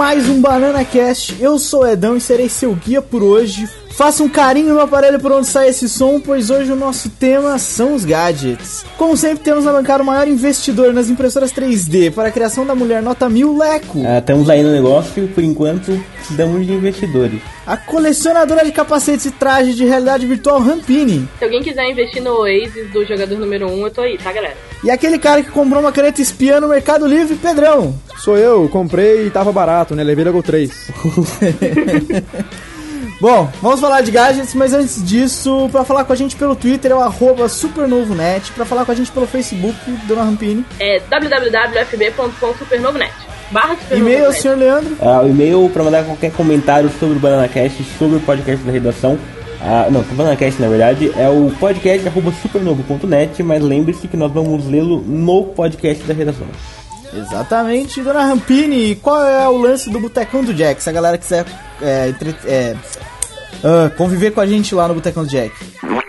mais um Banana Cast. Eu sou o Edão e serei seu guia por hoje. Faça um carinho no aparelho por onde sai esse som, pois hoje o nosso tema são os gadgets. Como sempre, temos na bancada o maior investidor nas impressoras 3D para a criação da mulher nota mil, Leco. Ah, estamos aí no negócio, por enquanto, damos de investidores. A colecionadora de capacetes e trajes de realidade virtual, Rampini. Se alguém quiser investir no Oasis do jogador número 1, um, eu tô aí, tá, galera? E aquele cara que comprou uma caneta espiã no Mercado Livre, Pedrão. Sou eu, comprei e tava barato, né? Levei logo 3. Bom, vamos falar de gadgets, mas antes disso, para falar com a gente pelo Twitter é o arroba supernovonet, para falar com a gente pelo Facebook, Dona Rampini. É www.fb.com.supernovonet. Barra E-mail, senhor Leandro. Ah, o e-mail para mandar qualquer comentário sobre o BananaCast, sobre o podcast da redação. Ah, não, o BananaCast na verdade é o podcast.supernovo.net, mas lembre-se que nós vamos lê-lo no podcast da redação. Exatamente, Dona Rampini, qual é o lance do Botecão do Jack? Se a galera quiser é, entre, é, uh, conviver com a gente lá no Botecão do Jack.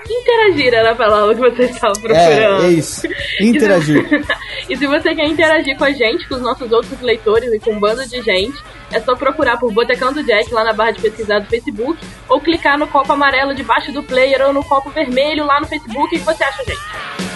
Interagir era a palavra que você estava procurando. É, é isso. Interagir. e se você quer interagir com a gente, com os nossos outros leitores e com um bando de gente, é só procurar por Botecão do Jack lá na barra de pesquisar do Facebook ou clicar no copo amarelo debaixo do player ou no copo vermelho lá no Facebook. O que você acha, gente?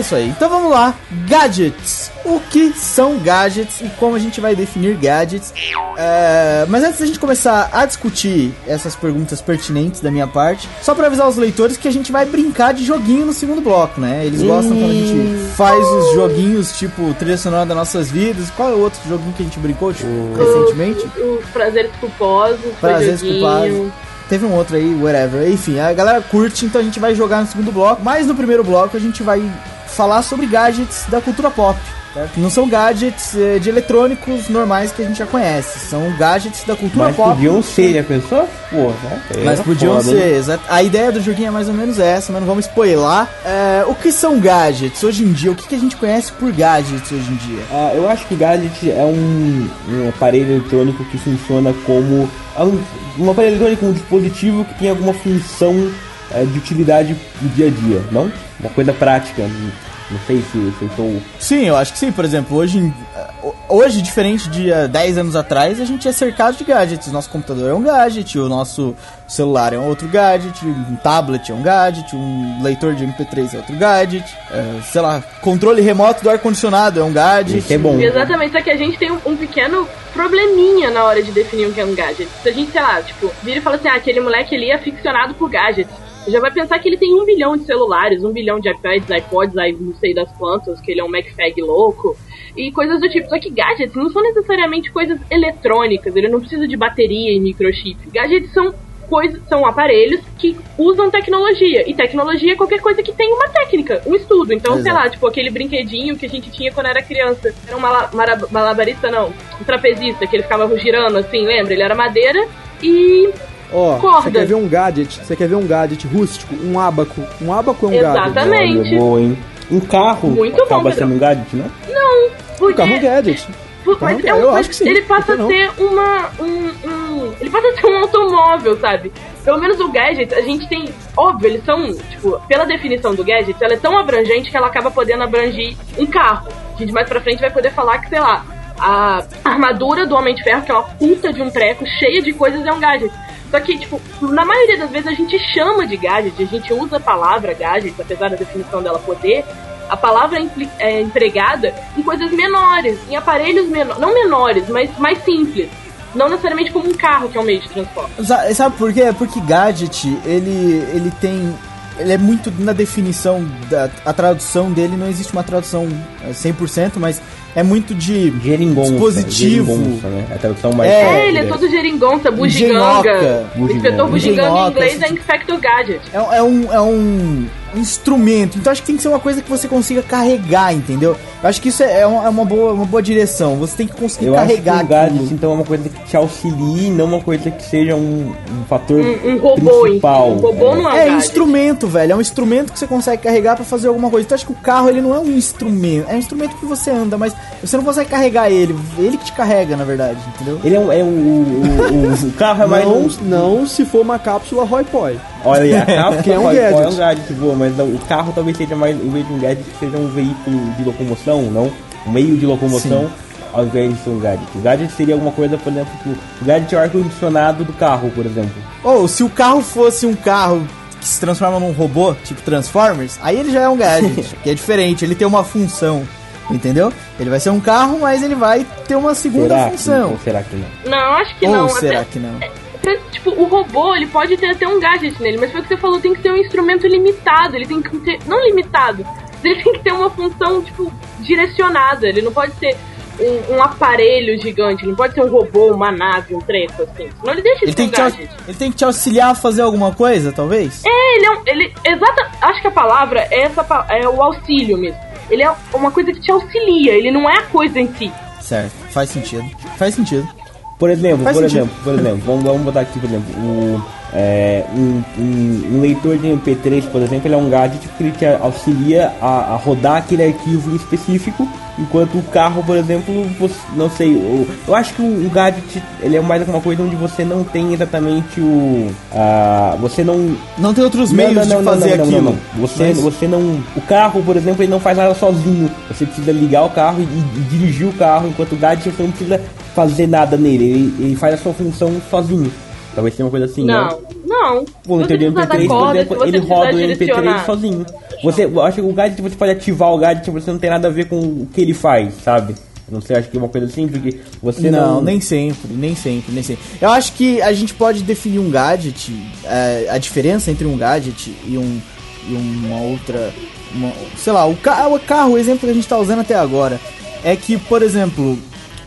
É isso aí. Então vamos lá. Gadgets. O que são gadgets e como a gente vai definir gadgets? É, mas antes da gente começar a discutir essas perguntas pertinentes da minha parte, só para avisar os leitores que a gente vai brincar de joguinho no segundo bloco, né? Eles gostam quando a gente faz os joguinhos tipo trilha sonora das nossas vidas. Qual é o outro joguinho que a gente brincou tipo, recentemente? Os prazeres culposos. Prazeres culposos. Teve um outro aí, whatever. Enfim, a galera curte, então a gente vai jogar no segundo bloco. Mas no primeiro bloco a gente vai falar sobre gadgets da cultura pop. Certo? Não são gadgets eh, de eletrônicos normais que a gente já conhece. São gadgets da cultura Mas pop. podiam ser, já pensou? Pô, né? Mas podiam foda, ser, exato. A ideia do joguinho é mais ou menos essa, mas não vamos spoiler. É, o que são gadgets hoje em dia? O que, que a gente conhece por gadgets hoje em dia? Ah, eu acho que gadget é um, um aparelho eletrônico que funciona como é um, um aparelho eletrônico, um dispositivo que tem alguma função eh, de utilidade no dia a dia, não? Uma coisa prática. Não, sei se, se eu estou. Sim, eu acho que sim. Por exemplo, hoje, em- hoje diferente de há 10 anos atrás, a gente é cercado de gadgets. Nosso computador é um gadget, o nosso celular é um outro gadget, um tablet é um gadget, um leitor de MP3 é outro gadget, é, sei lá, controle remoto do ar-condicionado é um gadget. Isso é bom. Exatamente, só que a gente tem um, um pequeno probleminha na hora de definir o que é um gadget. Se a gente, sei lá, tipo, vira e fala assim, ah, aquele moleque ali é aficionado por gadgets. Você já vai pensar que ele tem um bilhão de celulares, um bilhão de iPads, iPods, aí não sei das quantas, que ele é um MacFag louco, e coisas do tipo. Só que gadgets não são necessariamente coisas eletrônicas, ele não precisa de bateria e microchip. Gadgets são coisas, são aparelhos que usam tecnologia. E tecnologia é qualquer coisa que tem uma técnica, um estudo. Então, sei Exato. lá, tipo aquele brinquedinho que a gente tinha quando era criança. Era um malabarista, não. Um trapezista, que ele ficava girando assim, lembra? Ele era madeira e. Ó, você quer ver um gadget? Você quer ver um gadget rústico? Um ábaco. Um ábaco é um gadget. Exatamente. Boa, hein? Um carro Muito bom, acaba Pedro. sendo um gadget, né? Porque, Um carro é um gadget. por- carro mas é- é um- eu acho que sim, ele passa a ser uma. Um, um- ele passa a ser um automóvel, sabe? Pelo menos o gadget, a gente tem. Óbvio, eles são, tipo, pela definição do gadget, ela é tão abrangente que ela acaba podendo abranger um carro. A gente mais pra frente vai poder falar que, sei lá, a armadura do Homem de Ferro, que é uma puta de um treco cheia de coisas, é um gadget. Só que, tipo, na maioria das vezes a gente chama de gadget, a gente usa a palavra gadget, apesar da definição dela poder, a palavra é, é empregada em coisas menores, em aparelhos menores, não menores, mas mais simples. Não necessariamente como um carro, que é um meio de transporte. Sa- Sabe por quê? Porque gadget, ele, ele tem. Ele é muito na definição, da, a tradução dele, não existe uma tradução é, 100%, mas é muito de Geringonça. dispositivo. Geringonça, né? A tradução mais... É, É, ele é todo geringonça, bugiganga. Engenhoca. O inspetor Bugiganga. bugiganga em inglês é Inspector Gadget. É, é um, é um instrumento. Então acho que tem que ser uma coisa que você consiga carregar, entendeu? Eu acho que isso é, é uma, é uma boa, uma boa direção. Você tem que conseguir Eu acho que carregar o gadget, aquilo. então, é uma coisa que te auxilie, não uma coisa que seja um, um fator Um, um robô, principal. Um robô não é um É gadget. instrumento, velho. É um instrumento que você consegue carregar pra fazer alguma coisa. Então acho que o carro ele não é um instrumento. É um instrumento que você anda, mas você não consegue carregar ele. Ele que te carrega, na verdade, entendeu? Ele é um... É um o, o- o carro é mais... Não, um- não se for uma cápsula Roy Poi. Olha aí, a cápsula Que é um pode- gadget. É um gadget boa, mas não, o carro talvez seja mais, em vez de um gadget, seja um veículo de locomoção, não? Um meio de locomoção, ao invés de ser um gadget. O gadget seria alguma coisa, por exemplo, que o gadget é o ar-condicionado do carro, por exemplo. Ou se o carro fosse um carro que se transforma num robô, tipo Transformers, aí ele já é um gadget, que é diferente, ele tem uma função, entendeu? Ele vai ser um carro, mas ele vai ter uma segunda Será que, função. ou será que não? Não, acho que Ou não. será Até- que não? Pra- tipo, o robô, ele pode ter até um gadget nele, mas foi o que você falou, tem que ser um instrumento limitado, ele tem que ter, não limitado, mas ele tem que ter uma função, tipo, direcionada, ele não pode ser um, um aparelho gigante, ele não pode ser um robô, uma nave, um treco, assim, senão ele deixa de Ele ser tem, um que te, ele tem que te auxiliar a fazer alguma coisa, talvez? É, ele é um, ele, exata, acho que a palavra é essa, é o auxílio mesmo, ele é uma coisa que te auxilia, ele não é a coisa em si. Certo, faz sentido. Faz sentido. Por exemplo, Faz por sentido. exemplo, por exemplo, vamos, vamos botar aqui, por exemplo, o, é, um, um- um leitor de MP3, por exemplo, ele é um gadget que ele te auxilia a, a rodar aquele arquivo em específico, enquanto o carro, por exemplo, você, não sei, o- eu acho que o, o gadget ele é mais alguma coisa onde você não tem exatamente o, a, você não Não tem outros meios de fazer aquilo. Você, Mas- você não. O carro, por exemplo, ele não faz nada sozinho. Você precisa ligar o carro e, e dirigir o carro, enquanto o gadget você não precisa fazer nada nele. Ele, ele faz a sua função sozinho. Talvez seja uma coisa assim, né? Não, não. O da MP3, por corda, exemplo, se você ele roda o MP3 direcionar. sozinho. Você, eu acho que o gadget você pode ativar o gadget, você não tem nada a ver com o que ele faz, sabe? Não sei, acho que é uma coisa assim, porque você não. Não, nem sempre, nem sempre, nem sempre. Eu acho que a gente pode definir um gadget, é, a diferença entre um gadget e, um, e uma outra. uma- sei lá, o, ca o carro, o exemplo que a gente tá usando até agora, é que, por exemplo,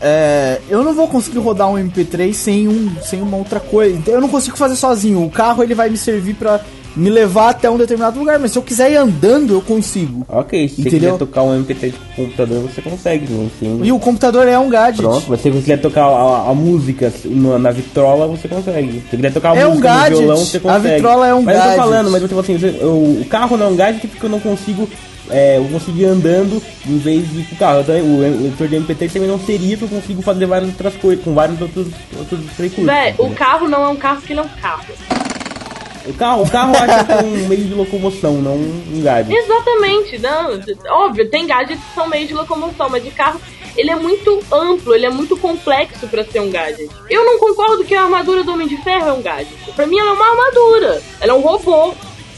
é, eu não vou conseguir rodar um MP3 sem, um, sem uma outra coisa. Então, Eu não consigo fazer sozinho. O carro ele vai me servir pra me levar até um determinado lugar, mas se eu quiser ir andando, eu consigo. Ok, se você Entendeu? quiser tocar um MP3 com o computador, você consegue, não. E o computador é um gadget. Pronto, você quiser tocar a, a música na, na vitrola, você consegue. Se quiser tocar a É um música gadget. no violão, você A consegue. vitrola é um mas eu gadget. tô falando, mas eu tô falando assim, o carro não é um gadget porque eu não consigo. É, eu consigo ir andando em vez de com o carro. Então, o leitor de MP3 também não seria porque eu consigo fazer várias outras coisas, com vários outros, outros. Véi, o carro não é um carro porque ele é um carro. o carro, o carro eu acho que é um meio de locomoção, não um gadget. Exatamente, não. Óbvio, tem gadgets que são meios de locomoção, mas de carro ele é muito amplo, ele é muito complexo pra ser um gadget. Eu não concordo que a armadura do Homem de Ferro é um gadget. Pra mim ela é uma armadura. Ela é um robô.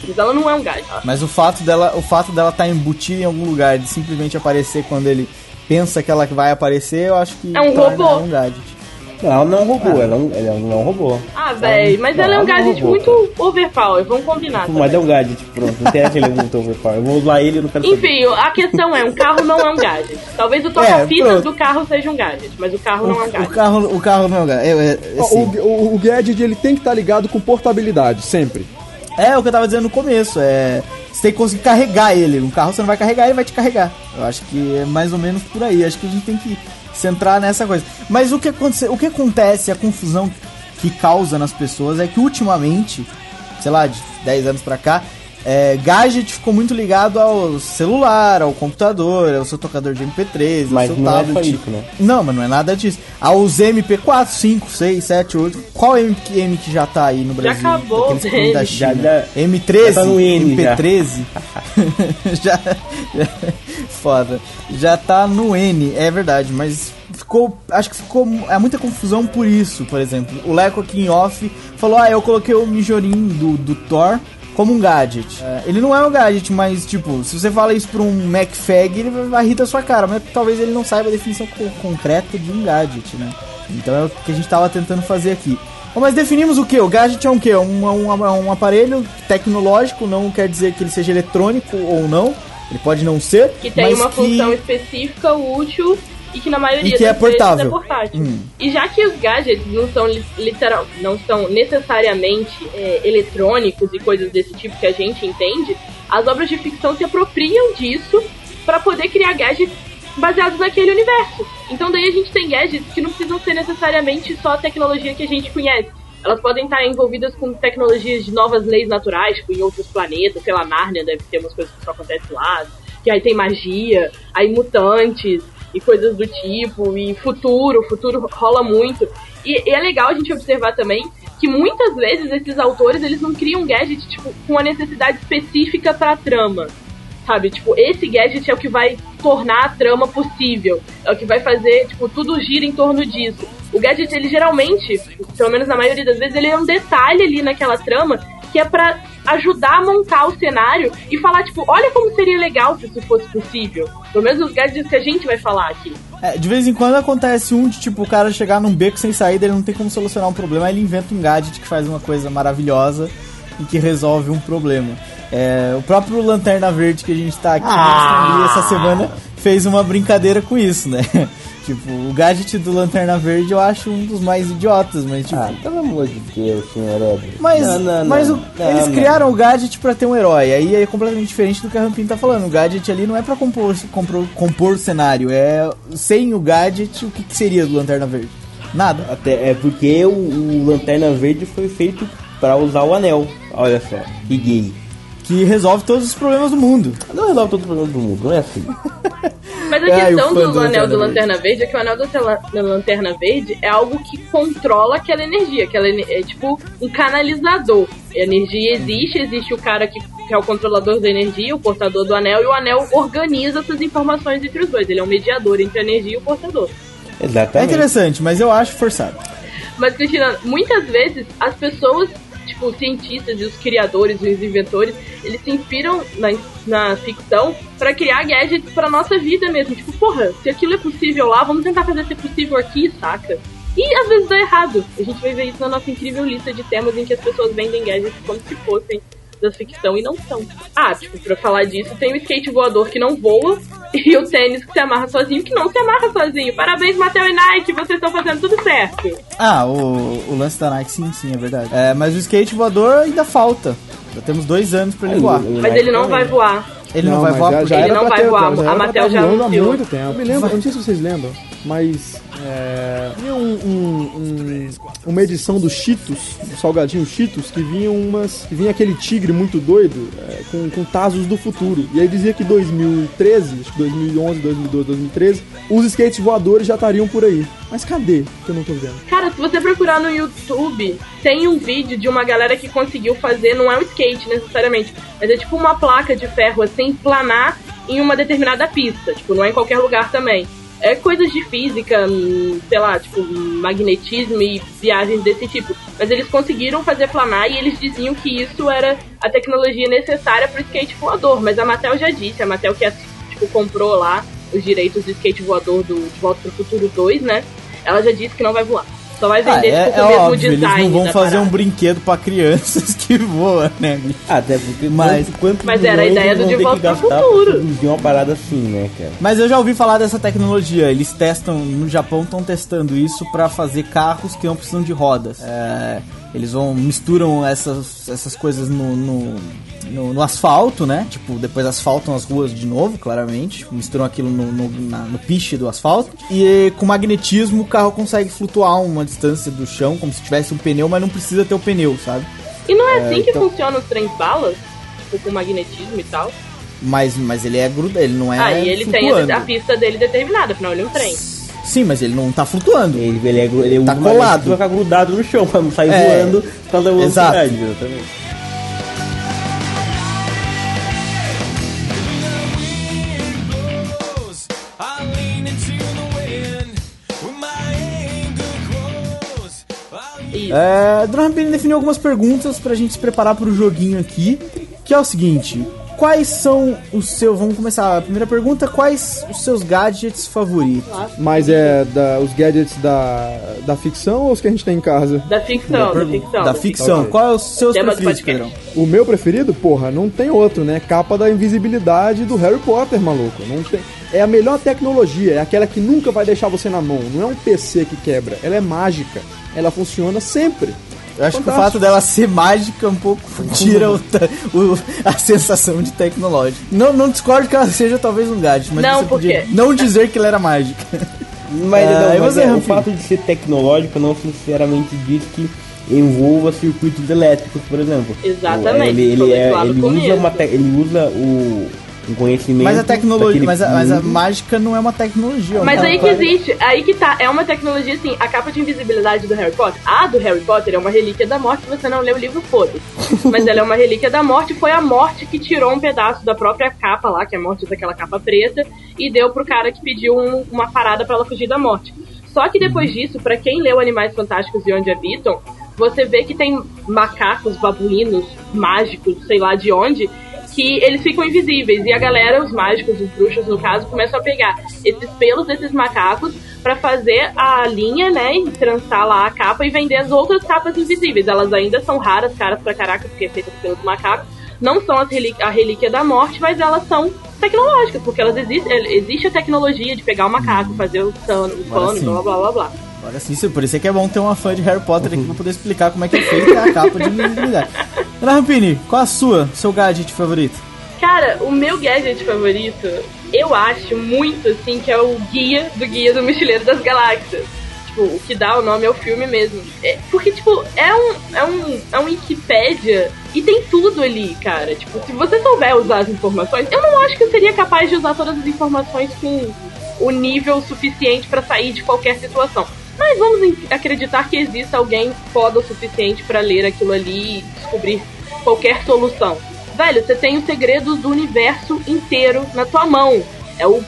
Mas ela não é um gadget. Mas o fato dela, o fato dela estar embutida em algum lugar, de simplesmente aparecer quando ele pensa que ela vai aparecer, eu acho que É um robô. um gadget. Não, ela não é um robô, ela, é ela não é um robô. Ah, mas não, ela é um ela não é um gadget robô, muito overpower, vamos combinar. Mas é um gadget, pronto. Não interessa se ele é muito overpower. Eu vou usar ele e não quero saber. Enfim, a questão é, um carro não é um gadget. Talvez o toca-fitas pronto. do carro seja um gadget, mas o carro não é um O, o gadget. carro, o carro não é um gadget. É, é, assim, o, o, o gadget ele tem que estar ligado com portabilidade, sempre. É o que eu tava dizendo no começo. É, você tem que conseguir carregar ele. No carro você não vai carregar, ele vai te carregar. Eu acho que é mais ou menos por aí. Acho que a gente tem que centrar nessa coisa. Mas o que, acontece, o que acontece, a confusão que causa nas pessoas é que ultimamente, sei lá, de 10 anos pra cá, é, gadget ficou muito ligado ao celular, ao computador, ao seu tocador de MP3, Mas ao seu não é tablet. só isso, né? Não, mas não é nada disso. Aos MP4, 5, 6, 7, 8. Qual M que já tá aí no Brasil? acabou Daqueles que vêm da M. China. Já- já- M13, já tá no N, já. MP13. já. Foda. Já tá no N, é verdade, mas ficou. Acho que ficou. É muita confusão por isso, por exemplo. O Leco aqui em off falou: Ah, eu coloquei o Mijorin do, do Thor como um gadget. É, ele não é um gadget, mas tipo, se você fala isso pra um MacFag, ele vai- rir da sua cara, mas talvez ele não saiba a definição co- concreta de um gadget, né? Então é o que a gente tava tentando fazer aqui. Bom, mas definimos o que? O gadget é um quê? Um, um, um aparelho tecnológico, não quer dizer que ele seja eletrônico ou não. Ele pode não ser. Que tem uma que- função específica, útil e que na maioria E que é vezes portável. é portátil. Hum. E já que os gadgets não são li- literal, não são necessariamente é, eletrônicos e coisas desse tipo que a gente entende, as obras de ficção se apropriam disso para poder criar gadgets baseados naquele universo. Então daí a gente tem gadgets que não precisam ser necessariamente só a tecnologia que a gente conhece. Elas podem estar envolvidas com tecnologias de novas leis naturais, tipo em outros planetas, sei lá, Nárnia deve ter umas coisas que só acontecem lá, que aí tem magia, aí mutantes e coisas do tipo, e futuro, futuro rola muito. E, e é legal a gente observar também que muitas vezes esses autores eles não criam gadget tipo, com uma necessidade específica pra trama. Sabe, tipo, esse gadget é o que vai tornar a trama possível. É o que vai fazer, tipo, tudo gira em torno disso. O gadget, ele geralmente, pelo menos na maioria das vezes, ele é um detalhe ali naquela trama que é pra ajudar a montar o cenário e falar, tipo, olha como seria legal se isso fosse possível. Pelo menos os gadgets que a gente vai falar aqui. É, de vez em quando acontece um de tipo o cara chegar num beco sem saída, ele não tem como solucionar um problema, aí ele inventa um gadget que faz uma coisa maravilhosa e que resolve um problema. É, o próprio Lanterna Verde que a gente tá aqui Ah! essa semana fez uma brincadeira com isso, né? Tipo, o gadget do Lanterna Verde eu acho um dos mais idiotas, mas tipo. Ah, pelo amor de Deus, senhor Edward. Mas, Não, não, mas não. o- eles criaram o gadget pra ter um herói. Aí é completamente diferente do que a Rampin tá falando. O gadget ali não é pra compor, compor, compor o cenário. É sem o gadget, o que, que seria do Lanterna Verde? Nada. Até é porque o, o Lanterna Verde foi feito pra usar o anel. Olha só, que gay. Que resolve todos os problemas do mundo. Não resolve todos os problemas do mundo, não é assim. Mas a É, questão o fã do, do anel Lanterna do Lanterna Verde é que o anel do tela- da Lanterna Verde é algo que controla aquela energia. Aquela é tipo um canalizador. A energia existe, existe o cara que, que é o controlador da energia, o portador do anel, e o anel organiza essas informações entre os dois. Ele é um mediador entre a energia e o portador. É Exatamente. interessante, mas eu acho forçado. Mas, Cristina, muitas vezes as pessoas, tipo, os cientistas e os criadores e os inventores, eles se inspiram na, na ficção pra criar gadgets pra nossa vida mesmo. Tipo, porra, se aquilo é possível lá, vamos tentar fazer ser possível aqui, saca? E às vezes dá errado. A gente vai ver isso na nossa incrível lista de temas em que as pessoas vendem gadgets como se fossem da ficção e não são. Ah, tipo, pra falar disso, tem o skate voador que não voa e o tênis que se amarra sozinho que não se amarra sozinho. Parabéns, Mattel e Nike, vocês estão fazendo tudo certo. Ah, o, o lance da Nike, sim, sim, é verdade. É, mas o skate voador ainda falta. Já temos dois anos pra ele voar. Mas ele não vai voar. Ele não, vai mas voar já, porque já Ele era não pra vai ter, voar, já a tá já voando há muito tempo. Eu me lembro, eu não sei se vocês lembram, mas é, tinha um, um- um- uma edição do Cheetos, do salgadinho Cheetos, que vinha umas. que vinha aquele tigre muito doido é, com, com Tazos do futuro. E aí dizia que 2013, acho que 2011, 2012, 2013, os skates voadores já estariam por aí. Mas cadê? Que eu não tô vendo. Cara, se você procurar no YouTube, tem um vídeo de uma galera que conseguiu fazer, não é um skate necessariamente, mas é tipo uma placa de ferro assim, planar em uma determinada pista. Tipo, não é em qualquer lugar também. É coisas de física, hum, sei lá, tipo, magnetismo e viagens desse tipo. Mas eles conseguiram fazer planar e eles diziam que isso era a tecnologia necessária pro skate voador. Mas a Mattel já disse, a Mattel que tipo, comprou lá os direitos do skate voador do De Volta pro Futuro 2, né? Ela já disse que não vai voar. Só vai Ah, vender é, tipo, é o mesmo óbvio, eles design. não vão fazer um brinquedo pra crianças que voam, né? Ah, Até porque Mas- quanto- Mas era a ideia eles do De Volta pro Futuro. produzir uma parada assim, né, cara? Mas eu já ouvi falar dessa tecnologia. Eles testam, no Japão estão testando isso pra fazer carros que não precisam de rodas. É, eles vão misturam essas, essas coisas no, no, no- no asfalto, né? Tipo, depois asfaltam as ruas de novo, claramente. Tipo, misturam aquilo no, no, na- no piche do asfalto. E com magnetismo o carro consegue flutuar uma distância do chão, como se tivesse um pneu, mas não precisa ter o pneu, sabe? E não é assim que então- funcionam os trens balas? Tipo, com magnetismo e tal. Mas, mas ele é gruda, ele não é. ah, e ele tem flutuando. a, a pista dele determinada, afinal ele é um trem. Sim, mas ele não tá flutuando. Ele, ele, é, ele Tá usa uma colado. pra ficar grudado no chão, pra não sair É. voando da Exato. velocidade. Exatamente. É, Dona Rampini definiu algumas perguntas pra gente se preparar pro joguinho aqui, que é o seguinte: quais são os seus. Vamos começar a primeira pergunta: quais os seus gadgets favoritos? Mas é da, os gadgets da, da ficção ou os que a gente tem em casa? Da ficção, da ficção. Da ficção. Ok. Qual é os seus Tema do preferidos. Pedrão? O meu preferido, porra, não tem outro, né? Capa da invisibilidade do Harry Potter, maluco. Não tem. É a melhor tecnologia, é aquela que nunca vai deixar você na mão. Não é um PC que quebra, ela é mágica. Ela funciona sempre. Eu acho que o fato dela ser mágica um pouco tira o o- a sensação de tecnológico. Não, não discordo que ela seja talvez um gadget, mas Não, você podia quê? não dizer que ela era mágica. Mas, Ah, não, mas é, o fato de ser tecnológico não sinceramente diz que envolva circuitos elétricos, por exemplo. Exatamente, Ele, ele, é- ele usa, uma te- ele usa o, um conhecimento. Mas a tecnologia, mas a, mas a mágica não é uma tecnologia. Mas é aí uma- que existe, aí que tá, é uma tecnologia assim, a capa de invisibilidade do Harry Potter, a do Harry Potter é uma relíquia da morte, você não lê o livro, foda-se. Mas ela é uma relíquia da morte, foi a morte que tirou um pedaço da própria capa lá, que é a morte daquela capa preta, e deu pro cara que pediu um- uma parada pra ela fugir da morte. Só que depois disso, pra quem leu Animais Fantásticos e Onde Habitam, você vê que tem macacos, babuínos, mágicos, sei lá de onde, que eles ficam invisíveis. E a galera, os mágicos, os bruxos no caso, começam a pegar esses pelos desses macacos pra fazer a linha, né, e trançar lá a capa e vender as outras capas invisíveis. Elas ainda são raras, caras pra caraca, porque é feita pelos macacos. Não são as relí- a relíquia da morte, mas elas são tecnológicas, porque elas existem. Existe a tecnologia de pegar o macaco, fazer o pano, o pano, sim. blá blá blá blá. Agora sim, por isso é que é bom ter uma fã de Harry Potter aqui pra poder explicar como é que é feita a capa de invisibilidade. Ana Rampini, qual a sua, seu gadget favorito? Cara, o meu gadget favorito, eu acho muito assim que é o guia do Guia do Mochileiro das Galáxias. Tipo, o que dá o nome ao filme mesmo. É, porque, tipo, é um, é um, é um Wikipédia e tem tudo ali, cara. Tipo, se você souber usar as informações, eu não acho que eu seria capaz de usar todas as informações com o nível suficiente pra sair de qualquer situação. Mas vamos acreditar que exista alguém foda o suficiente pra ler aquilo ali e descobrir qualquer solução. Velho, você tem os segredos do universo inteiro na tua mão. É o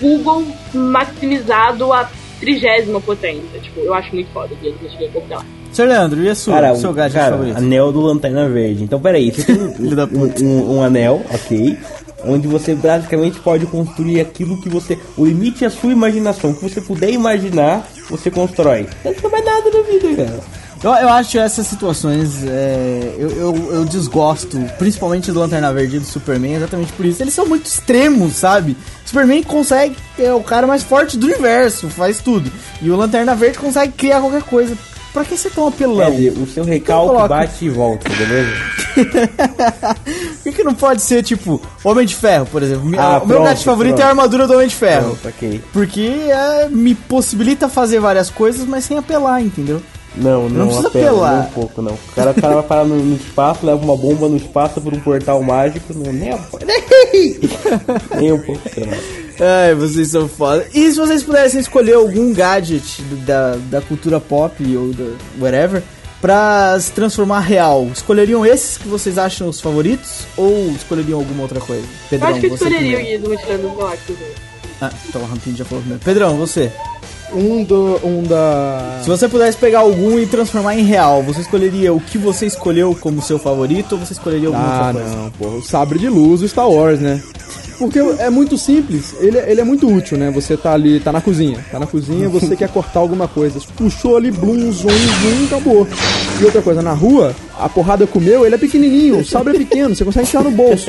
Google maximizado a trigésima potência. Tipo, eu acho muito foda do Mochileiro das Galáxias. Sr. Leandro, e a sua, Cara, seu o- gadget cara, favorito? anel do Lanterna Verde. Então, peraí, você tem um, puta. um, um anel, ok, onde você basicamente pode construir aquilo que você... O limite é a sua imaginação. O que você puder imaginar, você constrói. Não mais nada na vida, cara. Eu, eu acho essas situações, é, eu, eu, eu desgosto, principalmente do Lanterna Verde e do Superman, exatamente por isso. Eles são muito extremos, sabe? Superman consegue, é o cara mais forte do universo, faz tudo. E o Lanterna Verde consegue criar qualquer coisa. Pra que ser tão apelão? Quer dizer, o seu recalque bate e volta, beleza? Por que, não pode ser, tipo, Homem de Ferro, por exemplo? Ah, o meu gadget favorito pronto. é a armadura do Homem de Ferro. Pronto, ok. Porque é, me possibilita fazer várias coisas, mas sem apelar, entendeu? Não, não, precisa apela, apelar. um pouco, não. O cara, o cara vai parar no, no espaço, leva uma bomba no espaço por um portal mágico, não, nem, a- nem um pouco. não. Ai, vocês são foda. E se vocês pudessem escolher algum gadget da, da cultura pop ou da whatever pra se transformar real, escolheriam esses que vocês acham os favoritos ou escolheriam alguma outra coisa? Eu Pedrão, acho que eu você escolheria o primeiro. Guia do Mochileiro das Galáxias. né? Ah, então o Rampinho já falou primeiro. Pedrão, você. Um, do, um da. Se você pudesse pegar algum e transformar em real, você escolheria o que você escolheu como seu favorito ou você escolheria alguma Ah, outra coisa? não, porra. O sabre de luz do Star Wars, né? Porque é muito simples, ele, ele é muito útil, né? Você tá ali, tá na cozinha, tá na cozinha, você quer cortar alguma coisa. Puxou ali, blum, zoom, zoom, acabou. E outra coisa, na rua, a porrada comeu, ele é pequenininho, o sabre é pequeno, você consegue enfiar no bolso.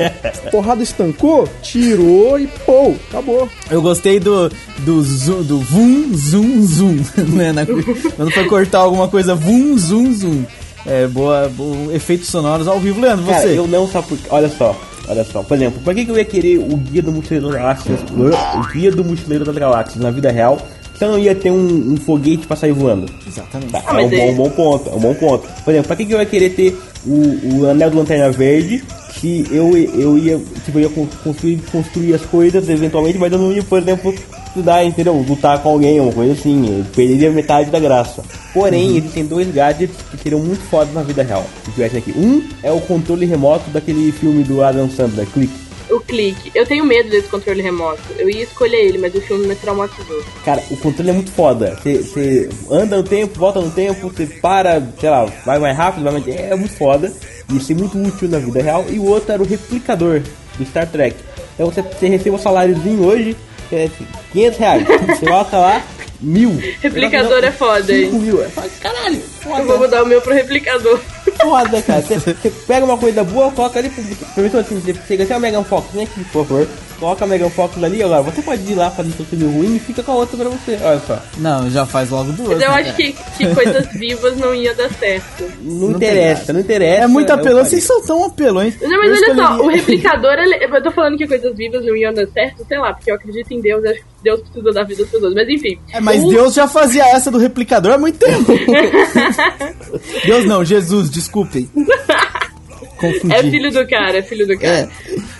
Porrada estancou, tirou e pô, acabou. Eu gostei do do zoom, do vum zoom zoom, né? Na- quando foi cortar alguma coisa, vum zoom zoom. É, boa, boa efeitos sonoros ao vivo, Leandro, Cara, você. eu não sabe por Olha só, olha só. Por exemplo, pra que, que eu ia querer o Guia do Mochileiro das Galáxias? O Guia do Mochileiro das Galáxias na vida real? Se eu não ia ter um, um foguete pra sair voando. Exatamente. Tá, Ah, é um bom, aí- um bom ponto, é um bom ponto. Por exemplo, pra que, que eu ia querer ter o, o anel do Lanterna Verde se eu, eu ia, tipo, eu ia con- construir, construir as coisas eventualmente, mas eu não ia, por exemplo, estudar, entendeu? Lutar com alguém, uma coisa assim, eu perderia metade da graça. Porém, existem dois gadgets que seriam muito fodas na vida real, se aqui. Um é o controle remoto daquele filme do Adam Sandler, Click. O clique. Eu tenho medo desse controle remoto. Eu ia escolher ele, mas o filme me traumatizou. Cara, o controle é muito foda. Você anda no tempo, volta no tempo, você para, sei lá, vai mais rápido, vai mais... É muito foda. E isso é muito útil na vida real. E o outro era o replicador. do Star Trek. Então você, você recebe um saláriozinho hoje, é 500 reais. Você coloca lá, mil. Replicador é foda, hein? 5 mil. Eu falo, caralho, Eu vou mudar o meu pro replicador. Foda, cara. Você, pega uma coisa boa, coloca ali, perguntou assim, você chega assim, a Megan Fox, vem aqui, por favor. Coloca a Megan Fox ali, agora você pode ir lá fazer seu filme ruim e fica com a outra pra você. Olha só. Não, já faz logo duas. Mas eu né, acho que, que coisas vivas não ia dar certo. Não, Não interessa, não interessa. É muito apelão, vocês são tão apelões. Não, mas Eu olha só, escolheria- o replicador, eu tô falando que coisas vivas não iam dar certo, sei lá, porque eu acredito em Deus, acho que Deus precisa da vida das pessoas, mas enfim. É, mas O- Deus já fazia essa do replicador há muito tempo. Deus não, Jesus, desculpem. Confundi. É filho do cara, é filho do cara. É.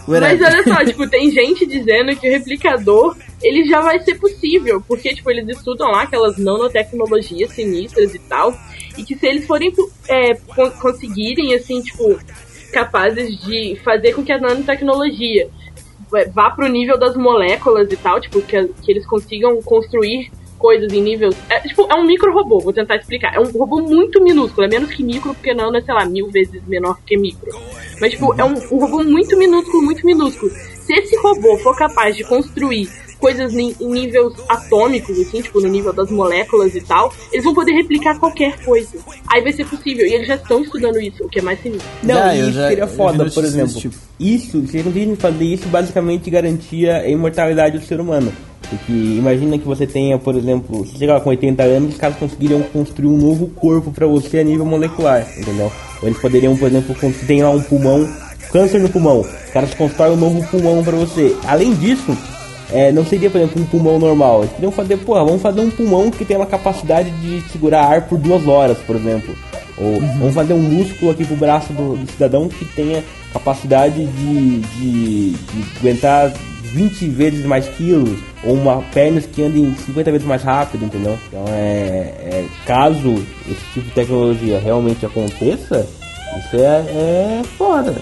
Mas olha só, tipo, tem gente dizendo que o replicador, ele já vai ser possível, porque, tipo, eles estudam lá aquelas nanotecnologias sinistras e tal, e que se eles forem é, con- conseguirem, assim, tipo, capazes de fazer com que a nanotecnologia é, vá pro nível das moléculas e tal, tipo, que, que eles consigam construir coisas em níveis. É, tipo, é um micro robô, vou tentar explicar. É um robô muito minúsculo, é menos que micro, porque nano é, sei lá, mil vezes menor que micro. Mas, tipo, é um, um robô muito minúsculo, muito minúsculo. Se esse robô for capaz de construir coisas em, níveis atômicos, assim, tipo, no nível das moléculas e tal, eles vão poder replicar qualquer coisa. Aí vai ser possível. E eles já estão estudando isso, o que é mais sinistro. Não, eu isso já- seria foda, por exemplo. tipo. Isso, se eles conseguirem fazer isso, basicamente garantia a imortalidade do ser humano. Porque imagina que você tenha, por exemplo, você chega lá com 80 anos, os caras conseguiriam construir um novo corpo pra você a nível molecular, entendeu? Ou eles poderiam, por exemplo, você tem lá um pulmão, câncer no pulmão, os caras constroem um novo pulmão pra você. Além disso, é, não seria, por exemplo, um pulmão normal. Eles queriam fazer, porra, vamos fazer um pulmão que tenha uma capacidade de segurar ar por duas horas, por exemplo. Ou vamos fazer um músculo aqui pro braço do, do cidadão que tenha capacidade de, de, de aguentar 20 vezes mais quilos. Ou uma perna que ande 50 vezes mais rápido, entendeu? Então é, é caso esse tipo de tecnologia realmente aconteça, isso é, é foda.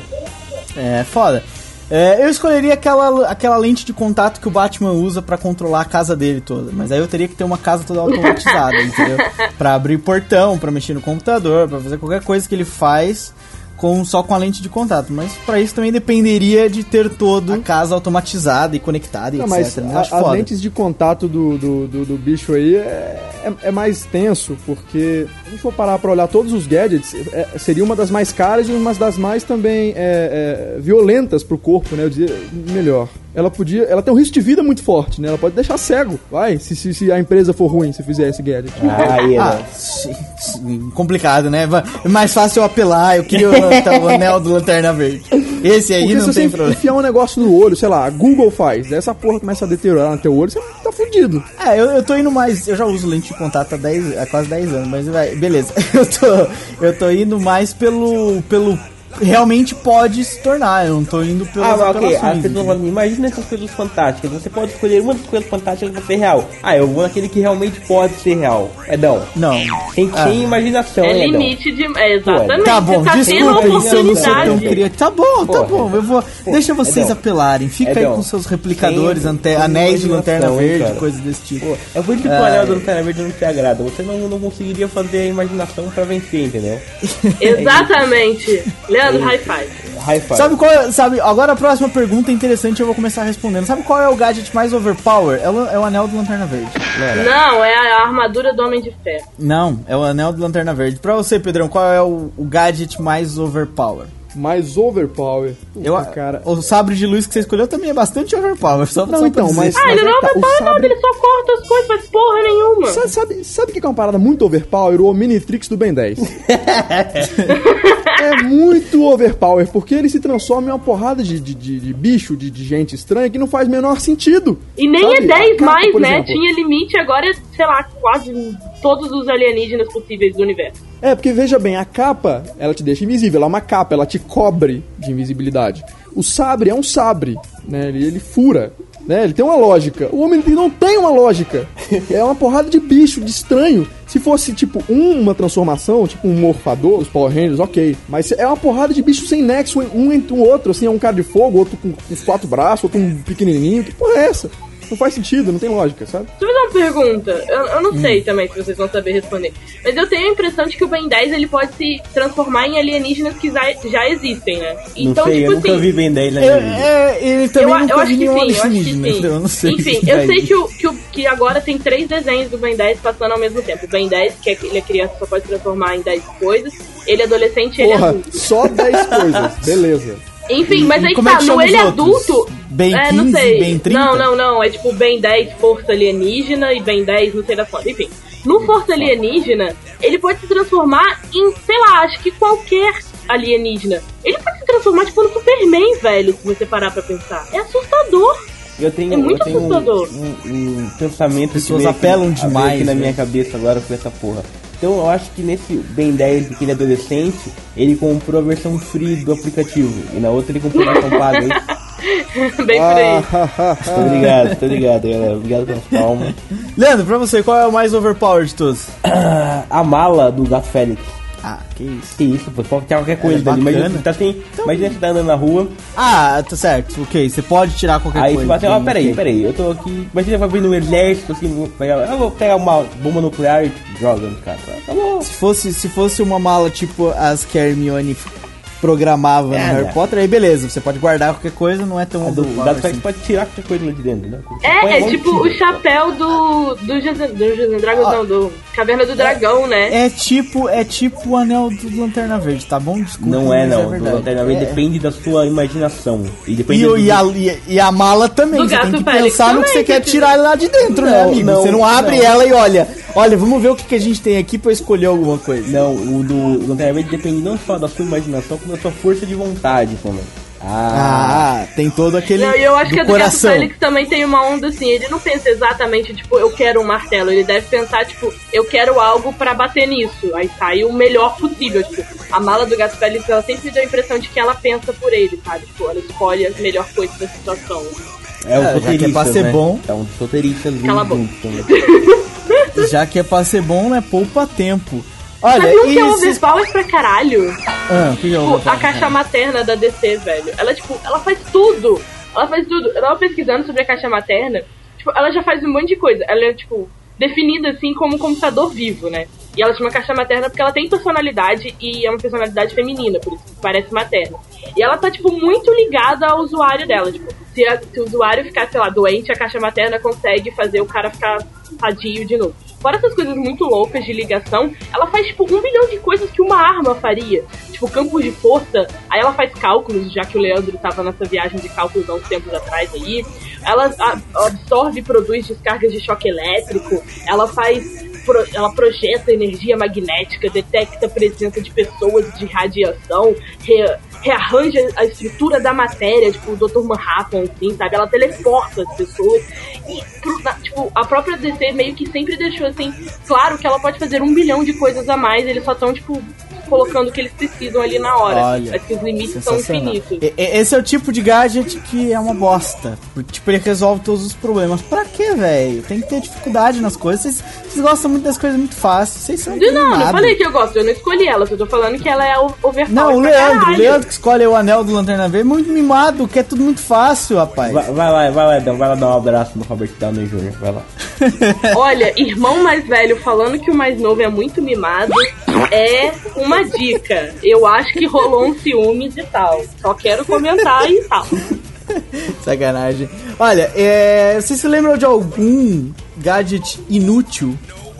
É, foda. É, eu escolheria aquela, aquela lente de contato que o Batman usa pra controlar a casa dele toda. Mas aí eu teria que ter uma casa toda automatizada, entendeu? Pra abrir portão, pra mexer no computador, pra fazer qualquer coisa que ele faz com, só com a lente de contato. Mas pra isso também dependeria de ter toda a casa automatizada e conectada e Não, etc. mas Eu a- as lentes de contato do, do, do, do bicho aí é, é, é mais tenso, porque a gente for parar pra olhar todos os gadgets, é- seria uma das mais caras e uma das mais também é, é, violentas pro corpo, né? Eu diria melhor. Ela podia. Ela tem um risco de vida muito forte, né? Ela pode deixar cego. Vai, se, se, se a empresa for ruim se fizer esse gadget. Ah, né? sim, sim, complicado, né? É mais fácil eu apelar, eu queria o, o anel do Lanterna Verde. Esse aí Porque não se você tem problema. enfiar um negócio no olho, sei lá, a Google faz, essa porra começa a deteriorar no teu olho, você tá fudido. É, eu, eu tô indo mais. Eu já uso lente de contato há, 10, há quase 10 anos, mas vai, beleza. Eu tô, eu tô indo mais pelo. pelo. Realmente pode se tornar, eu não tô indo pelas Ah, mas ok, as pessoas imagina essas coisas fantásticas. Você pode escolher uma das coisas fantásticas pra ser real. Ah, eu vou naquele que realmente pode ser real. Edão. Não. Tem, Ah. tem imaginação, É Edão? limite de. É, exatamente. Tá bom, tá tendo desculpem se eu não sou tão criativo. Tá bom, tá Porra, bom. Eu vou. deixa vocês Edão. apelarem. Fica aí Edão, com seus replicadores, tem- ante- anéis de lanterna verde, cara? coisas desse tipo. Pô, é por isso que o anel do Lanterna Verde não te agrada. Você não, não conseguiria fazer a imaginação pra vencer, entendeu? Exatamente. Leandro, high five. High five. Sabe qual é, sabe, agora a próxima pergunta é interessante, eu vou começar respondendo. Sabe qual é o gadget mais overpower? É o, é o anel do Lanterna Verde. Não, é a armadura do Homem de Ferro. Não, é o anel do Lanterna Verde. Pra você, Pedrão, qual é o, o gadget mais overpower? Mais overpower. Puta, Eu, cara. O sabre de luz que você escolheu também é bastante overpower. Só, Não, só então, mas- Ah, ele não é que tá, o overpower nada, sabre- ele só corta as coisas, faz porra nenhuma. Sabe, sabe, sabe o que é uma parada muito overpower? O Omnitrix do Ben 10. é muito overpower, porque ele se transforma em uma porrada de, de, de- de bicho, de, de gente estranha, que não faz menor sentido. E nem Sabe? é 10 A capa, mais, né? exemplo. Tinha limite, agora é, sei lá, quase todos os alienígenas possíveis do universo. É, porque veja bem, a capa, ela te deixa invisível, ela é uma capa, ela te cobre de invisibilidade. O sabre é um sabre, né? Ele, ele fura, né? Ele tem uma lógica. O homem não tem uma lógica. É uma porrada de bicho, de estranho. Se fosse, tipo, um- uma transformação, tipo um morfador, os Power Rangers, ok. Mas é uma porrada de bicho sem nexo, um entre o outro, assim, é um cara de fogo, outro com, com os quatro braços, outro um pequenininho. Que porra é essa? Não faz sentido, não tem lógica, sabe? Deixa eu fazer uma pergunta. Eu, eu não sei também se vocês vão saber responder. Mas eu tenho a impressão de que o Ben 10 ele pode se transformar em alienígenas que já, já existem, né? Não sei, eu nunca vi Ben 10 na Eu, minha vida. é, ele também eu, nunca eu acho vi que sim, eu acho que alienígena, sim. então eu não sei. Enfim, eu vai- sei que, o, que, o, que agora tem três desenhos do Ben 10 passando ao mesmo tempo. O Ben 10, que é, ele é criança, só pode se transformar em 10 coisas. Ele é adolescente e ele é Porra, adulto. só 10 coisas, beleza. Enfim, mas aí como tá, é no ele adulto. Ben é, não 15, sei. Ben 30? Não, não, não. É tipo Ben 10 Força Alienígena e Ben 10 não sei da foda. Enfim, no Força Alienígena, ele pode se transformar em, sei lá, acho que qualquer alienígena. Ele pode se transformar tipo no Superman, velho, se você parar pra pensar. É assustador. Eu tenho, É muito eu tenho um, um, um pensamento Pessoas que apelam demais, aqui na né? minha cabeça agora com essa porra. Então eu acho que nesse Ben 10, que ele é adolescente, ele comprou a versão free do aplicativo. E na outra ele comprou a versão paga. hein? Bem por aí. Ah, Tô obrigado, tô obrigado, galera. Obrigado pelas palmas. Leandro, pra você, qual é o mais overpowered de todos? Ah, A mala do Gato Félix. Ah, que isso. Que isso, pô, pode tirar qualquer coisa é dali. Imagina, você tá assim, imagina você tá andando na rua, Ah, tá certo, ok. Você pode tirar qualquer aí você coisa. fala assim, ó, ok. peraí, peraí, eu tô aqui. Imagina vai vir no exército, assim, vou pegar, eu vou pegar uma bomba nuclear e joga no cara. Tá bom. Se fosse, se fosse uma mala tipo as que a Hermione programava É, no Harry né? Potter, aí beleza, você pode guardar qualquer coisa, não é tão A do, o overpowered Gato Félix assim. pode tirar qualquer coisa lá de dentro, né? Você É, é e tipo tira. o chapéu do. do José do José Dragão, não, do Caverna do Dragão, né? É tipo, é tipo o anel do Lanterna Verde, tá bom? Desculpa, Não é, não. do verdade. Lanterna Verde É. depende da sua imaginação. E E, depende o- do- e a, e, e a mala também, Do você tem gato que Félix pensar no que também, você quer que- tirar lá de dentro, né, Não, amigo? não, você não abre não. ela e olha, olha, vamos ver o que, que a gente tem aqui pra escolher alguma coisa. Não, o do Lanterna Verde depende não só da sua imaginação, como da sua força de vontade também. Ah, Ah, tem todo aquele Não, eu acho do que a do Gato coração. Félix também tem uma onda assim, ele não pensa exatamente, tipo, eu quero um martelo, ele deve pensar, tipo, eu quero algo pra bater nisso. Aí sai o melhor possível, tipo, a mala do Gato Félix, ela sempre deu a impressão de que ela pensa por ele, sabe? Tipo, ela escolhe a melhor coisa da situação. é o já que é pra ser né? bom. É um solteirista Cala a boca. Já que é pra ser bom, né? Poupa tempo. Olha, Sabe um que é esses- overpower pra caralho? Ah, o que é Tipo, a caixa materna da DC, velho. Ela, tipo, ela faz tudo. Ela faz tudo. Eu tava pesquisando sobre a caixa materna. Tipo, ela já faz um monte de coisa. Ela é, tipo, definida assim como um computador vivo, né? E ela chama caixa materna porque ela tem personalidade e é uma personalidade feminina, por isso parece materna. E ela tá, tipo, muito ligada ao usuário dela. Tipo, se, a- se o usuário ficar, sei lá, doente, a caixa materna consegue fazer o cara ficar sadio de novo. Fora essas coisas muito loucas de ligação, ela faz, tipo, um milhão de coisas que uma arma faria. Tipo, campos de força, aí ela faz cálculos, já que o Leandro tava nessa viagem de cálculos há uns tempos atrás aí. Ela absorve e produz descargas de choque elétrico, ela faz. Pro- ela projeta energia magnética, detecta a presença de pessoas de radiação, re- rearranja a estrutura da matéria, tipo o Dr. Manhattan, assim, sabe? Ela teleporta as pessoas. E, tipo, a própria DC meio que sempre deixou assim, claro que ela pode fazer um bilhão de coisas a mais, eles só estão, tipo, colocando o que eles precisam ali na hora. Olha, Mas que os limites são infinitos. Esse é o tipo de gadget que é uma bosta. Tipo, ele resolve todos os problemas. Pra quê, velho? Tem que ter dificuldade nas coisas. Vocês, vocês gostam muito das coisas muito fáceis. Vocês são Não, não animados. falei que eu gosto, eu não escolhi ela, eu tô falando que ela é o- overpower Não, o Leandro, o. Leandro que escolhe o anel do Lanterna Verde, muito mimado, que é tudo muito fácil, rapaz. Vai, vai lá, vai lá, Edão, vai lá dar um abraço no Robert Downey Jr., vai lá. Olha, irmão mais velho falando que o mais novo é muito mimado é uma dica. Eu acho que rolou um ciúmes e tal. Só quero comentar e tal. Sacanagem. Olha, é, vocês se lembram de algum gadget inútil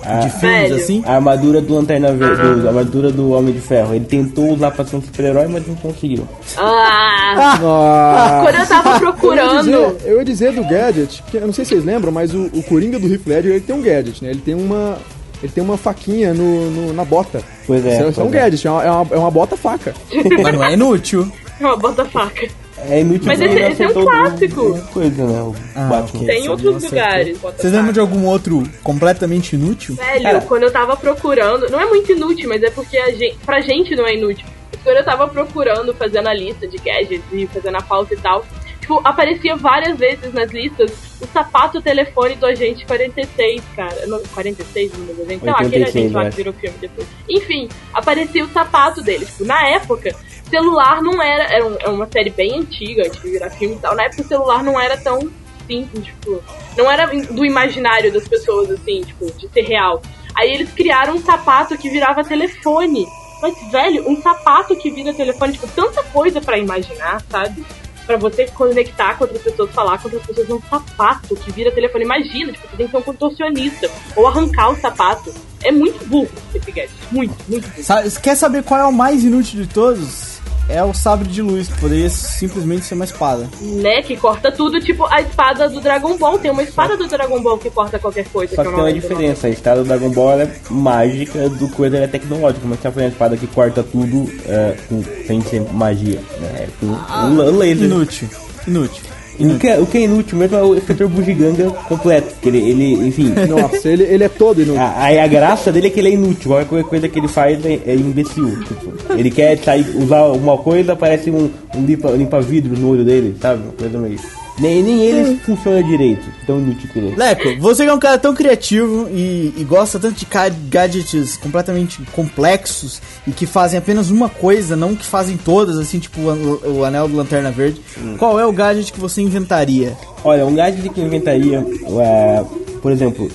Ah. de filmes Velho. assim? A armadura do Lanterna Verde, do- a armadura do Homem de Ferro. Ele tentou usar pra ser um super-herói, mas não conseguiu. Ah, Ah, quando eu tava eu, ia procurando. dizer, eu ia dizer do gadget, que eu não sei se vocês lembram, mas o, o Coringa do Heath Ledger, ele tem um gadget, né? Ele tem uma, ele tem uma faquinha no, no- na bota. Pois é, Isso é, é um é. gadget, é uma, é uma, é uma bota-faca. Mas não é inútil. Uma bota faca. É inútil Mas esse- esse é um clássico. coisa, né? O Ah, Batman. Tem outros lugares. Vocês lembram de algum outro completamente inútil? Velho, Cara. quando eu tava procurando, não é muito inútil, mas é porque a gente, pra gente não é inútil. Quando eu tava procurando, fazendo a lista de gadgets e fazendo a pauta e tal, tipo, aparecia várias vezes nas listas o sapato telefone do agente 46, cara. Não, 46 o número do agente? Sei lá, aquele 86, agente lá eu que virou filme depois. Enfim, aparecia o sapato dele. Tipo, na época, celular não era. Era um- é uma série bem antiga, antes de virar filme e tal. Na época, o celular não era tão assim, tipo, não era do imaginário das pessoas, assim, tipo, de ser real. Aí eles criaram um sapato que virava telefone. Mas, velho, um sapato que vira telefone, tipo, tanta coisa pra imaginar, sabe? Pra você conectar com outras pessoas, falar com outras pessoas, um sapato que vira telefone. Imagina, tipo, você tem que ser um contorcionista. Ou arrancar o sapato. É muito burro esse gadget. Muito, muito burro. Quer saber qual é o mais inútil de todos? É o sabre de luz, que poderia simplesmente ser uma espada. Né, que corta tudo, tipo a espada do Dragon Ball. Tem uma espada do Dragon Ball que corta qualquer coisa. Só que que tem uma diferença, a espada do Dragon Ball é mágica, do coisa é tecnológica, mas tá fazendo a espada que corta tudo é, com, sem ser magia, né? É com um la- laser. Inútil. Inútil. O que, é, o que é inútil mesmo é o efeito bugiganga completo, que ele, ele enfim, Nossa, ele, ele é todo inútil. a, a, a graça dele é que ele é inútil, qualquer coisa que ele faz é, é imbecil. Tipo, ele quer sair, usar alguma coisa, parece um, um limpa, limpa-vidro no olho dele, sabe? Uma coisa meio. Nem, nem ele funciona direito, tão inútil que ele é. Leco, você que é um cara tão criativo e, e gosta tanto de gadgets completamente complexos e que fazem apenas uma coisa, não que fazem todas, assim, tipo o, o anel do Lanterna Verde. Qual é o gadget que você inventaria? Olha, um gadget que eu inventaria, é, por exemplo,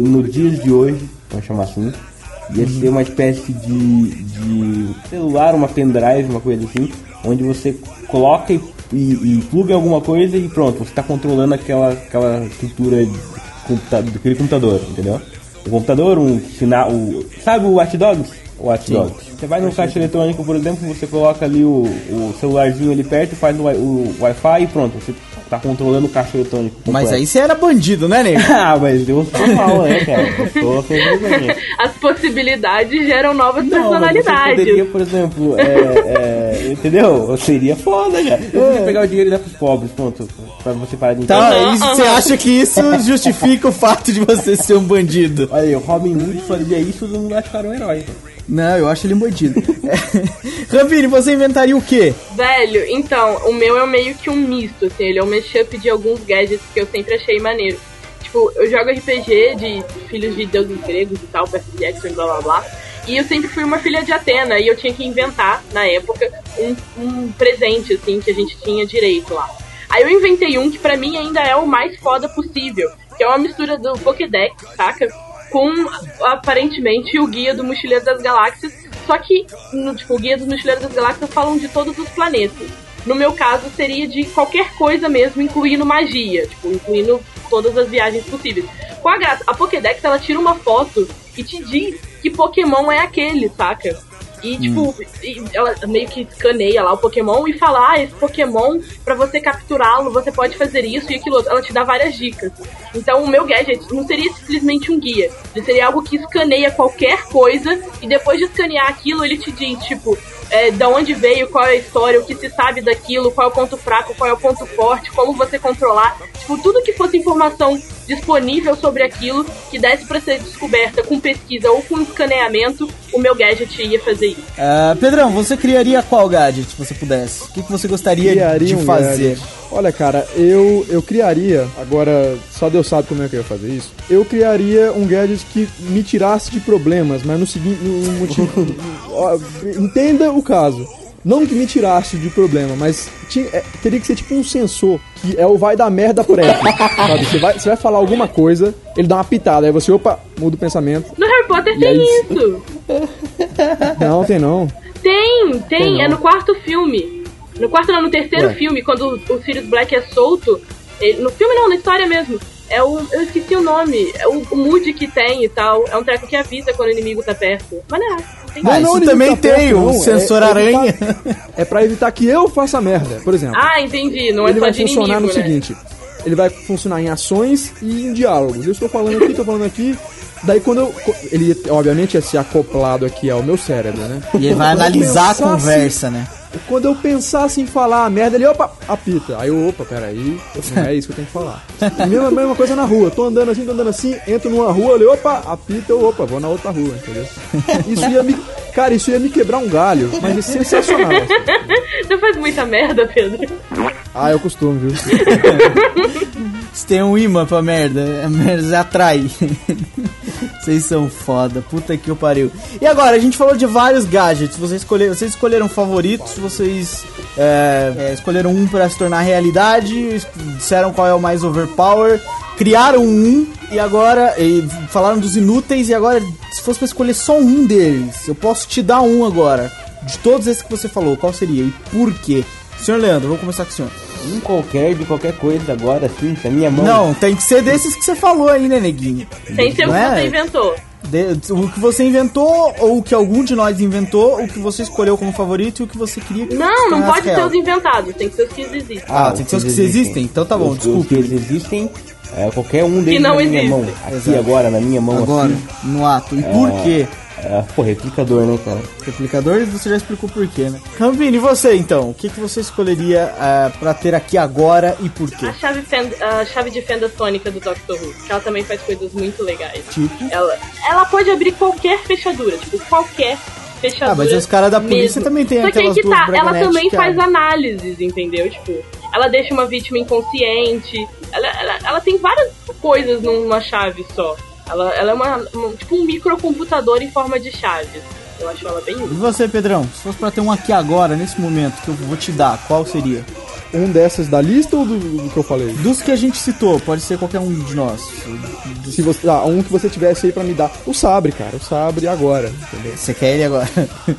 no dias de hoje, vamos chamar assim, ia ser uma espécie de, de celular, uma pendrive, uma coisa assim, onde você coloca e, e, e pluga em alguma coisa e pronto, você está controlando aquela, aquela estrutura computa- daquele computador, entendeu? O computador, um sinal, o, sabe o Watch Dogs? O Watch Dogs. Você vai no caixa eletrônico, por exemplo, você coloca ali o, o celularzinho ali perto, faz o, o Wi-Fi e pronto, você tá controlando o caixa eletrônico. Mas aí você era bandido, né, nego? ah, mas eu sou mal, né, cara? Eu sou. As possibilidades geram novas Não, mas você personalidades. poderia, por exemplo, é, é, entendeu? Seria foda, cara. Eu podia pegar o dinheiro e dar pros pobres, pronto. Pra você parar de Tá, entender. e você acha que isso justifica o fato de você ser um bandido? Olha aí, o Robin Hood fazia isso, todo mundo achava um herói. Não, eu acho ele um bandido. É. Ravine, você inventaria o quê? Velho, então, o meu é meio que um misto, assim, ele é um mashup de alguns gadgets que eu sempre achei maneiro. Tipo, eu jogo RPG de filhos de deuses gregos e tal, Percy Jackson e blá blá blá. E eu sempre fui uma filha de Atena e eu tinha que inventar, na época, um, um presente, assim, que a gente tinha direito lá. Aí eu inventei um que pra mim ainda é o mais foda possível, que é uma mistura do Pokédex, saca? Com, aparentemente, o Guia do Mochileiro das Galáxias. Só que, no, tipo, o Guia do Mochileiro das Galáxias falam de todos os planetas. No meu caso, seria de qualquer coisa mesmo, incluindo magia, tipo, incluindo todas as viagens possíveis. Com a graça, a Pokédex, ela tira uma foto e te diz que Pokémon é aquele, saca? E, tipo, e ela meio que escaneia lá o Pokémon e fala: Ah, esse Pokémon, pra você capturá-lo, você pode fazer isso e aquilo outro. Ela te dá várias dicas. Então, o meu gadget não seria simplesmente um guia. Ele seria algo que escaneia qualquer coisa e depois de escanear aquilo, ele te diz, tipo, é, da onde veio, qual é a história, o que se sabe daquilo, qual é o ponto fraco, qual é o ponto forte, como você controlar. Tipo, tudo que fosse informação disponível sobre aquilo que desse pra ser descoberta com pesquisa ou com escaneamento, o meu gadget ia fazer isso. Ah, Pedrão, você criaria qual gadget se você pudesse? O que, que você gostaria Criaria de um fazer? gadget. Olha, cara, eu, eu criaria, agora só Deus sabe como é que eu ia fazer isso. Eu criaria um gadget que me tirasse de problemas, mas no seguinte. No motivo, ó, entenda o caso. Não que me tirasse de problema, mas tinha- é, teria que ser tipo um sensor, que é o vai dar merda prévio. sabe? Você vai, você vai falar alguma coisa, ele dá uma pitada, aí você, opa, muda o pensamento. No Harry Potter tem aí- isso. Não, tem não. Tem, tem, Tem é no quarto filme. No quarto não, no terceiro Ué. filme, quando o, o Sirius Black é solto. ele- no filme não, na história mesmo. É o. Eu esqueci o nome. É o, o mood que tem e tal. É um treco que avisa quando o inimigo tá perto. Maneiro. Tem Ah, não, isso também tá tem, o não, é- sensor é aranha. evitar- É pra evitar que eu faça merda, por exemplo. Ah, entendi. Não é ele só vai de funcionar inimigo, no né? seguinte: ele vai funcionar em ações e em diálogos. Eu estou falando aqui, estou falando aqui. Daí quando eu. Ele, obviamente, ia ser acoplado aqui ao meu cérebro, né? E ele vai analisar a conversa, né? Quando eu pensasse em falar a merda, ele, opa, apita. Aí eu, opa, peraí, não é isso que eu tenho que falar. E mesma, mesma coisa na rua, tô andando assim, tô andando assim, entro numa rua, ele, opa, apita, eu, opa, vou na outra rua, entendeu? Isso ia me. Cara, isso ia me quebrar um galho, mas é sensacional. Você faz muita merda, Pedro. Ah, eu costumo, viu? Você tem um imã pra merda, a merda atrai. Vocês são foda, puta que eu pariu. E agora, a gente falou de vários gadgets. Vocês escolheram, vocês escolheram favoritos, vocês é, é, escolheram um pra se tornar realidade, disseram qual é o mais overpower, criaram um e agora e falaram dos inúteis e agora, se fosse pra escolher só um deles, eu posso te dar um agora. De todos esses que você falou, qual seria e por quê? Senhor Leandro, vamos começar com o senhor. Um qualquer de qualquer coisa agora, assim, na minha mão. Não, tem que ser desses que você falou aí, né, neguinho? Sem ser o que é? você inventou. De- o que você inventou, ou o que algum de nós inventou, o que você escolheu como favorito e o que você queria que Não, não pode ser real. os inventados, tem que ser os que existem. Ah, tem que ser os que existem? Então tá bom, os, desculpe. Os que existem, é, qualquer um deles não na minha existem. mão. Aqui Exato. agora, na minha mão, Agora, assim. no ato. E por quê? É, pô, replicador, né, cara? Replicador, você já explicou por quê, né? Rampini, e você então? O que, que você escolheria ah, pra ter aqui agora e por quê? A chave, fenda, a chave de fenda sônica do Doctor Who, que ela também faz coisas muito legais. Tipo? Ela, ela pode abrir qualquer fechadura, tipo, qualquer fechadura. Ah, mas os caras da polícia mesmo. também tem Só que aí aquelas que tá, ela também que faz análises, entendeu? Tipo, ela deixa uma vítima inconsciente, ela, ela, ela tem várias coisas numa chave só. Ela, ela é uma, um- tipo um microcomputador em forma de chaves. Eu acho ela bem E útil. você, Pedrão? Se fosse pra ter um aqui agora, nesse momento, que eu vou te dar, qual seria? Um dessas da lista ou do, do que eu falei? Dos que a gente citou, pode ser qualquer um de nós. Se você, ah, um que você tivesse aí pra me dar. O sabre, cara. O sabre agora. Entendeu? Você quer ele agora?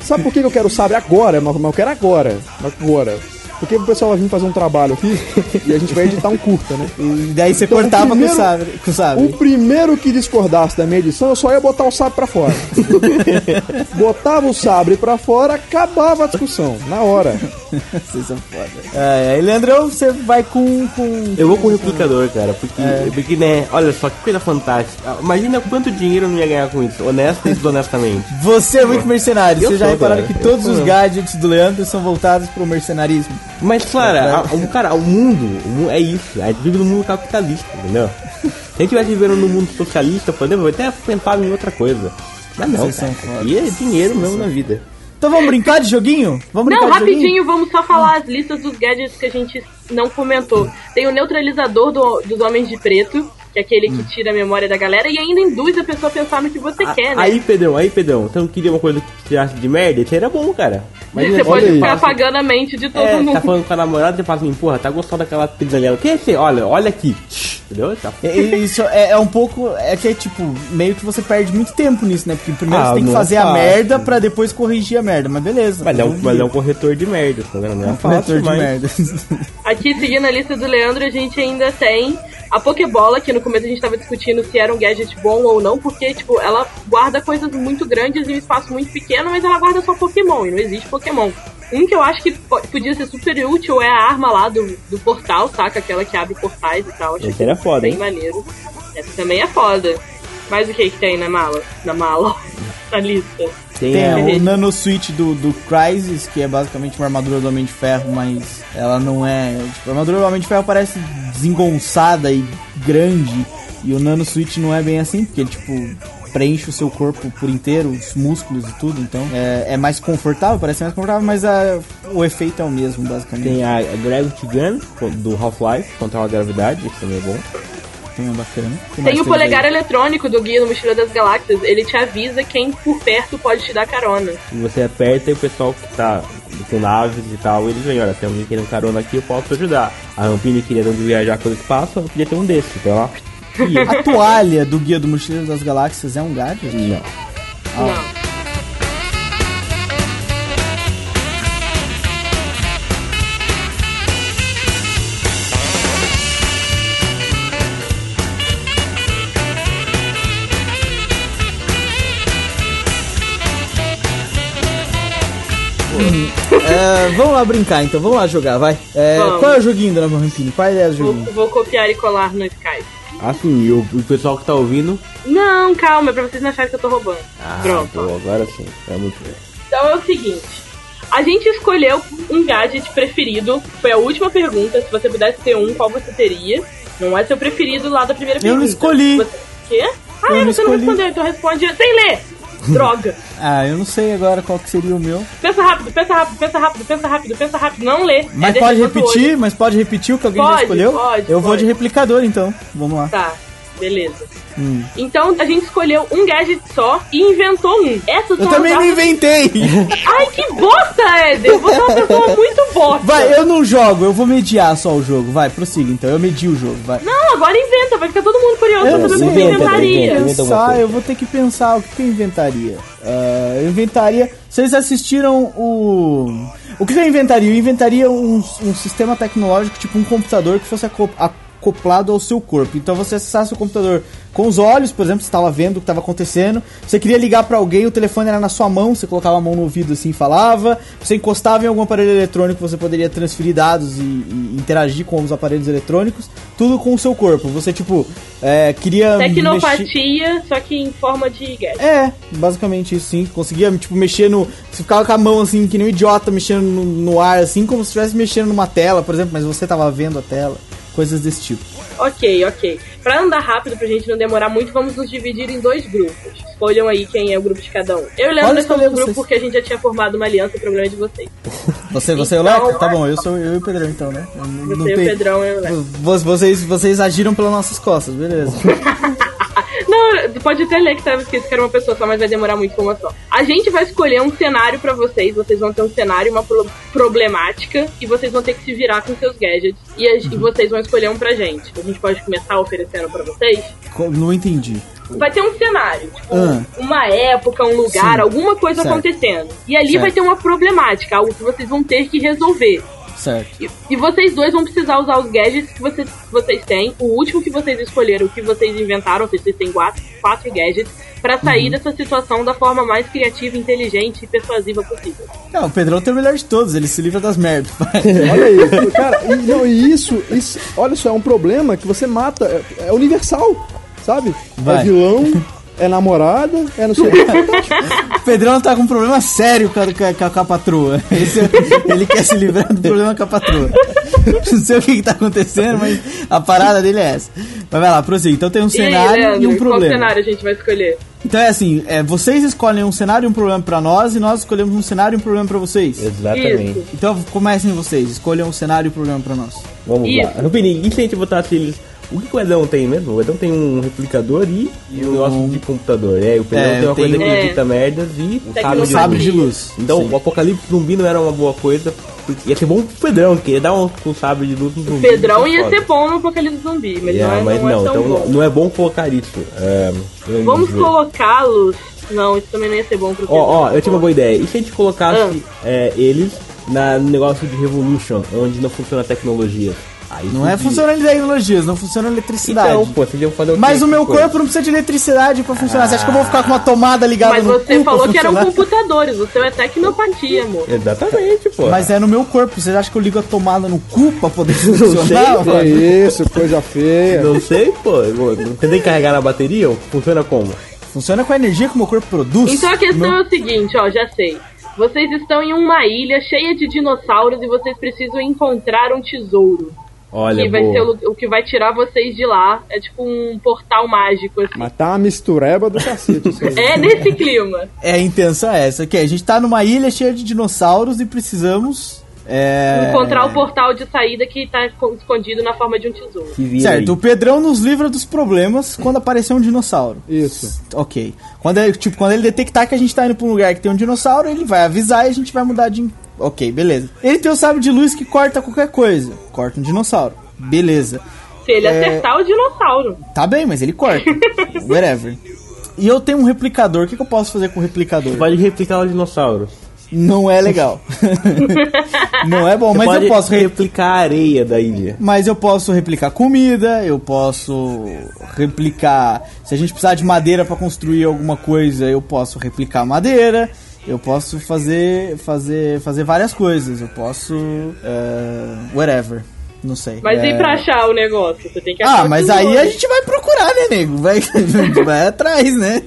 Sabe por que eu quero o sabre agora? Mas mas eu quero agora. Agora. Porque o pessoal vai vir fazer um trabalho aqui e a gente vai editar um curta, né? E daí você Então, o cortava primeiro- com o sabre. Com o sabre. O primeiro que discordasse da minha edição, eu só ia botar o sabre pra fora. Botava o sabre pra fora, acabava a discussão, na hora. Vocês são foda. É, aí, Leandrão, você vai com. com... Eu vou com o replicador, cara, porque, porque, né, olha só que coisa fantástica. Imagina quanto dinheiro eu não ia ganhar com isso, honesta e desonestamente. Você é muito mercenário. Eu Vocês já sou, repararam que todos os gadgets do Leandro são voltados pro mercenarismo. Mas, claro, a- o cara, o mundo, o mu- é isso. A gente vive no mundo capitalista, entendeu? Se a gente tivesse vivendo no mundo socialista, por exemplo, eu até pensava em outra coisa. Mas não, Vocês cara, aqui é dinheiro mesmo na vida. Então vamos brincar de joguinho? Vamos brincar Não, de joguinho? rapidinho, vamos só falar as listas dos gadgets que a gente não comentou. Tem o neutralizador do- dos homens de preto, que é aquele Hum. que tira a memória da galera e ainda induz a pessoa a pensar no que você A- quer, né? Aí, Pedrão, aí, Pedrão, você não queria uma coisa que tirasse de merda? Isso aí era bom, cara. você olha pode aí. ficar apagando a mente de todo É, mundo. tá falando com a namorada e fala assim, porra, tá gostando daquela pizza ali? O que é esse? Olha, olha aqui. Entendeu? Tá. É, é, Isso é, é um pouco. É que é tipo, meio que você perde muito tempo nisso, né? Porque primeiro Ah, você tem que é fazer a fácil. merda pra depois corrigir a merda. Mas beleza. Mas é, um, mas é um corretor de merda, tá vendo? Não é corretor fácil, de mas... merda. Aqui, seguindo a lista do Leandro, a gente ainda tem a Pokébola, que no começo a gente tava discutindo se era um gadget bom ou não, porque, tipo, ela guarda coisas muito grandes em um espaço muito pequeno, mas ela guarda só Pokémon, e não existe Pokémon. Um que eu acho que po- podia ser super útil é a arma lá do, do portal, saca? Aquela que abre portais e tal. Acho Esse era foda, bem hein? maneiro. Essa também é foda. Mas o que que tem na mala? Na mala? na lista. Tem, Tem a- o Nano Switch do, do Crysis, que é basicamente uma armadura do Homem de Ferro, mas ela não é. Tipo, a armadura do Homem de Ferro parece desengonçada e grande. E o Nano Switch não é bem assim, porque ele, tipo, preenche o seu corpo por inteiro, os músculos e tudo. Então é, é mais confortável, parece mais confortável, mas a- o efeito é o mesmo, basicamente. Tem a Gravity Gun do Half-Life, controla a gravidade, isso também é bom. Tem, é bacana. que Tem o polegar aí? eletrônico do Guia do Mochila das Galáxias. Ele te avisa quem por perto pode te dar carona. E você aperta e o pessoal que tá com naves e tal, eles vêm, olha, tem alguém querendo carona aqui, eu posso te ajudar. A Rampini queria de viajar pelo espaço, eu podia ter um desse, então ó. A toalha do Guia do Mochileiro das Galáxias é um gadget? Não. Não. É, vamos lá brincar então, vamos lá jogar, vai. É, qual é o joguinho, dona Rampini? Qual é a ideia do Vou, joguinho? vou copiar e colar no Skype. Assim, e o, o pessoal que tá ouvindo. Não, calma, é pra vocês não acharem que eu tô roubando. Ah, Pronto. pô, agora sim. É muito bem. Então é o seguinte. A gente escolheu um gadget preferido. Foi a última pergunta. Se você pudesse ter um, qual você teria? Não é seu preferido lá da primeira Eu pergunta. não escolhi. Você... Quê? Ah, Eu é, não você não escolhi. respondeu, então responde sem ler. Droga. Ah, eu não sei agora qual que seria o meu. Pensa rápido, pensa rápido, pensa rápido, pensa rápido, pensa rápido. Não lê. Mas É pode repetir, mas pode repetir o que alguém já Pode, escolheu? pode, eu vou pode. de replicador então. Vamos lá. Tá. Beleza. Hum. Então a gente escolheu um gadget só e inventou um. Essas Eu também não armas- inventei! Ai, que bosta, Éder! Você é uma pessoa muito bosta. Vai, eu não jogo, eu vou mediar só o jogo. Vai, prossiga então. Eu medi o jogo, vai. Não, agora inventa, vai ficar todo mundo curioso Eu pra saber o que inventa, inventaria. pensar, coisa. eu vou ter que pensar o que, que eu inventaria. Ah, eu inventaria. Vocês assistiram o. O que eu inventaria? Eu inventaria um, um sistema tecnológico, tipo um computador que fosse aco- acoplado ao seu corpo. Então você acessasse o computador com os olhos, por exemplo, você estava vendo o que estava acontecendo. Você queria ligar para alguém, o telefone era na sua mão, você colocava a mão no ouvido assim e falava. Você encostava em algum aparelho eletrônico, você poderia transferir dados e, e interagir com os aparelhos eletrônicos. Tudo com o seu corpo. Você, tipo, é, queria. mexer- Tecnopatia, só que em forma de gadget. é, basicamente isso sim. Conseguia, tipo, mexer no. Você ficava com a mão assim, que nem um idiota, mexendo no, no ar, assim, como se estivesse mexendo numa tela, por exemplo, mas você tava vendo a tela. Coisas desse tipo. Ok, ok. Pra andar rápido, pra gente não demorar muito, vamos nos dividir em dois grupos. Escolham aí quem é o grupo de cada um. Eu e o Pode Leandro somos escolher um grupo porque a gente já tinha formado uma aliança, o problema é de vocês. Você, você é o Então, Leco? Tá bom, eu sou eu e o Pedrão então, né? Eu Você e o Pedrão, eu e o Leco. Vo- Vocês, vocês agiram pelas nossas costas, beleza. Não, pode até ler que tava escrito que era uma pessoa só, mas vai demorar muito com uma só. A gente vai escolher um cenário pra vocês. Vocês vão ter um cenário, uma pro- problemática, e vocês vão ter que se virar com seus gadgets. E, a- e vocês vão escolher um pra gente. A gente pode começar oferecendo pra vocês. Não entendi. Vai ter um cenário, tipo, Ah. uma época, um lugar, Sim. alguma coisa Certo. acontecendo. E ali Certo. vai ter uma problemática, algo que vocês vão ter que resolver. Certo. E, e vocês dois vão precisar usar os gadgets que vocês, vocês têm. O último que vocês escolheram, o que vocês inventaram, ou seja, vocês têm quatro, quatro gadgets, pra sair Uhum. dessa situação da forma mais criativa, inteligente e persuasiva possível. Não, o Pedrão tem o melhor de todos, ele se livra das merdas. Olha aí, cara, e, não, e isso, isso, olha só, é um problema que você mata, é, é universal, sabe? Vai. É vilão, é namorada, é não sei o que. Pedrão tá com um problema sério com a, com a- com a- patroa. Esse é- ele quer se livrar do problema com a patroa. Não sei o que, que tá acontecendo, mas a parada dele é essa. Mas vai lá, prossiga. Então tem um e aí, cenário e, Leandro, um qual problema. cenário a gente vai escolher? Então é assim, é, vocês escolhem um cenário e um problema pra nós, e nós escolhemos um cenário e um problema pra vocês. Exatamente. Isso. Então comecem vocês, escolham um cenário e um problema pra nós. Vamos Isso. lá. Rupini, e se a gente botasse eles. O que, o Edão tem mesmo? O Edão tem um replicador e, e um negócio de computador. É, o Pedrão É, tem uma coisa que É. edita merdas e o Tecnologia. sabre de Sabre de luz. luz. Então Sim. o apocalipse zumbi não era uma boa coisa. Ia ser bom pro Pedrão, que ia dar um, um sabre de luz no zumbi. Pedrão ia foda. ser bom no Apocalipse Zumbi, mas É, não é, mas não é não, tão então bom. não, não é bom colocar isso. É, Vamos colocá-los. Não, isso também não ia ser bom pro Ó, ó, eu tinha uma boa ideia. E se a gente colocasse Ah. é, eles na, no negócio de Revolution, onde não funciona a tecnologia? Aí Não é funcionando tecnologias, não funciona eletricidade. Então, pô, vocês iam fazer o Mas o meu coisa? corpo não precisa de eletricidade pra funcionar. Você acha que eu vou ficar com uma tomada ligada Mas no você falou que eram computadores, o seu é tecnopatia, amor. Exatamente, pô. Mas é no meu corpo. Você acha que eu ligo a tomada no cu pra poder sei, funcionar? velho. É isso, coisa feia. Não sei, pô. Você tem que carregar na bateria? Funciona como? Funciona com a energia que o meu corpo produz. Então a questão Meu- é o seguinte, ó, já sei. Vocês estão em uma ilha cheia de dinossauros e vocês precisam encontrar um tesouro. Olha, que vai boa. ser o, o que vai tirar vocês de lá. É tipo um portal mágico, assim. Mas tá uma mistureba do cacete. É nesse clima. É a intenção é essa. Que a gente tá numa ilha cheia de dinossauros e precisamos. É... Encontrar o portal de saída que tá co- escondido na forma de um tesouro. Certo, o aí. Pedrão nos livra dos problemas quando aparecer um dinossauro. Isso. Ok. Quando ele, tipo, quando ele detectar que a gente tá indo pra um lugar que tem um dinossauro, ele vai avisar e a gente vai mudar de. Ok, beleza. Ele tem o sábio de luz que corta qualquer coisa. Corta um dinossauro. Beleza. Se ele É. acertar o dinossauro. Tá bem, mas ele corta. Whatever. E eu tenho um replicador. O que, que eu posso fazer com o replicador? Você pode replicar os dinossauros. Não é legal. não é bom, Você mas pode eu posso re- replicar a areia da ilha. Mas eu posso replicar comida, eu posso replicar. Se a gente precisar de madeira pra construir alguma coisa, eu posso replicar madeira. Eu posso fazer fazer fazer várias coisas. Eu posso eh, whatever, não sei. Mas É, e pra achar o negócio? Você tem que achar Ah, mas aí a gente vai procurar, né, nego? Vai, a gente vai atrás, né?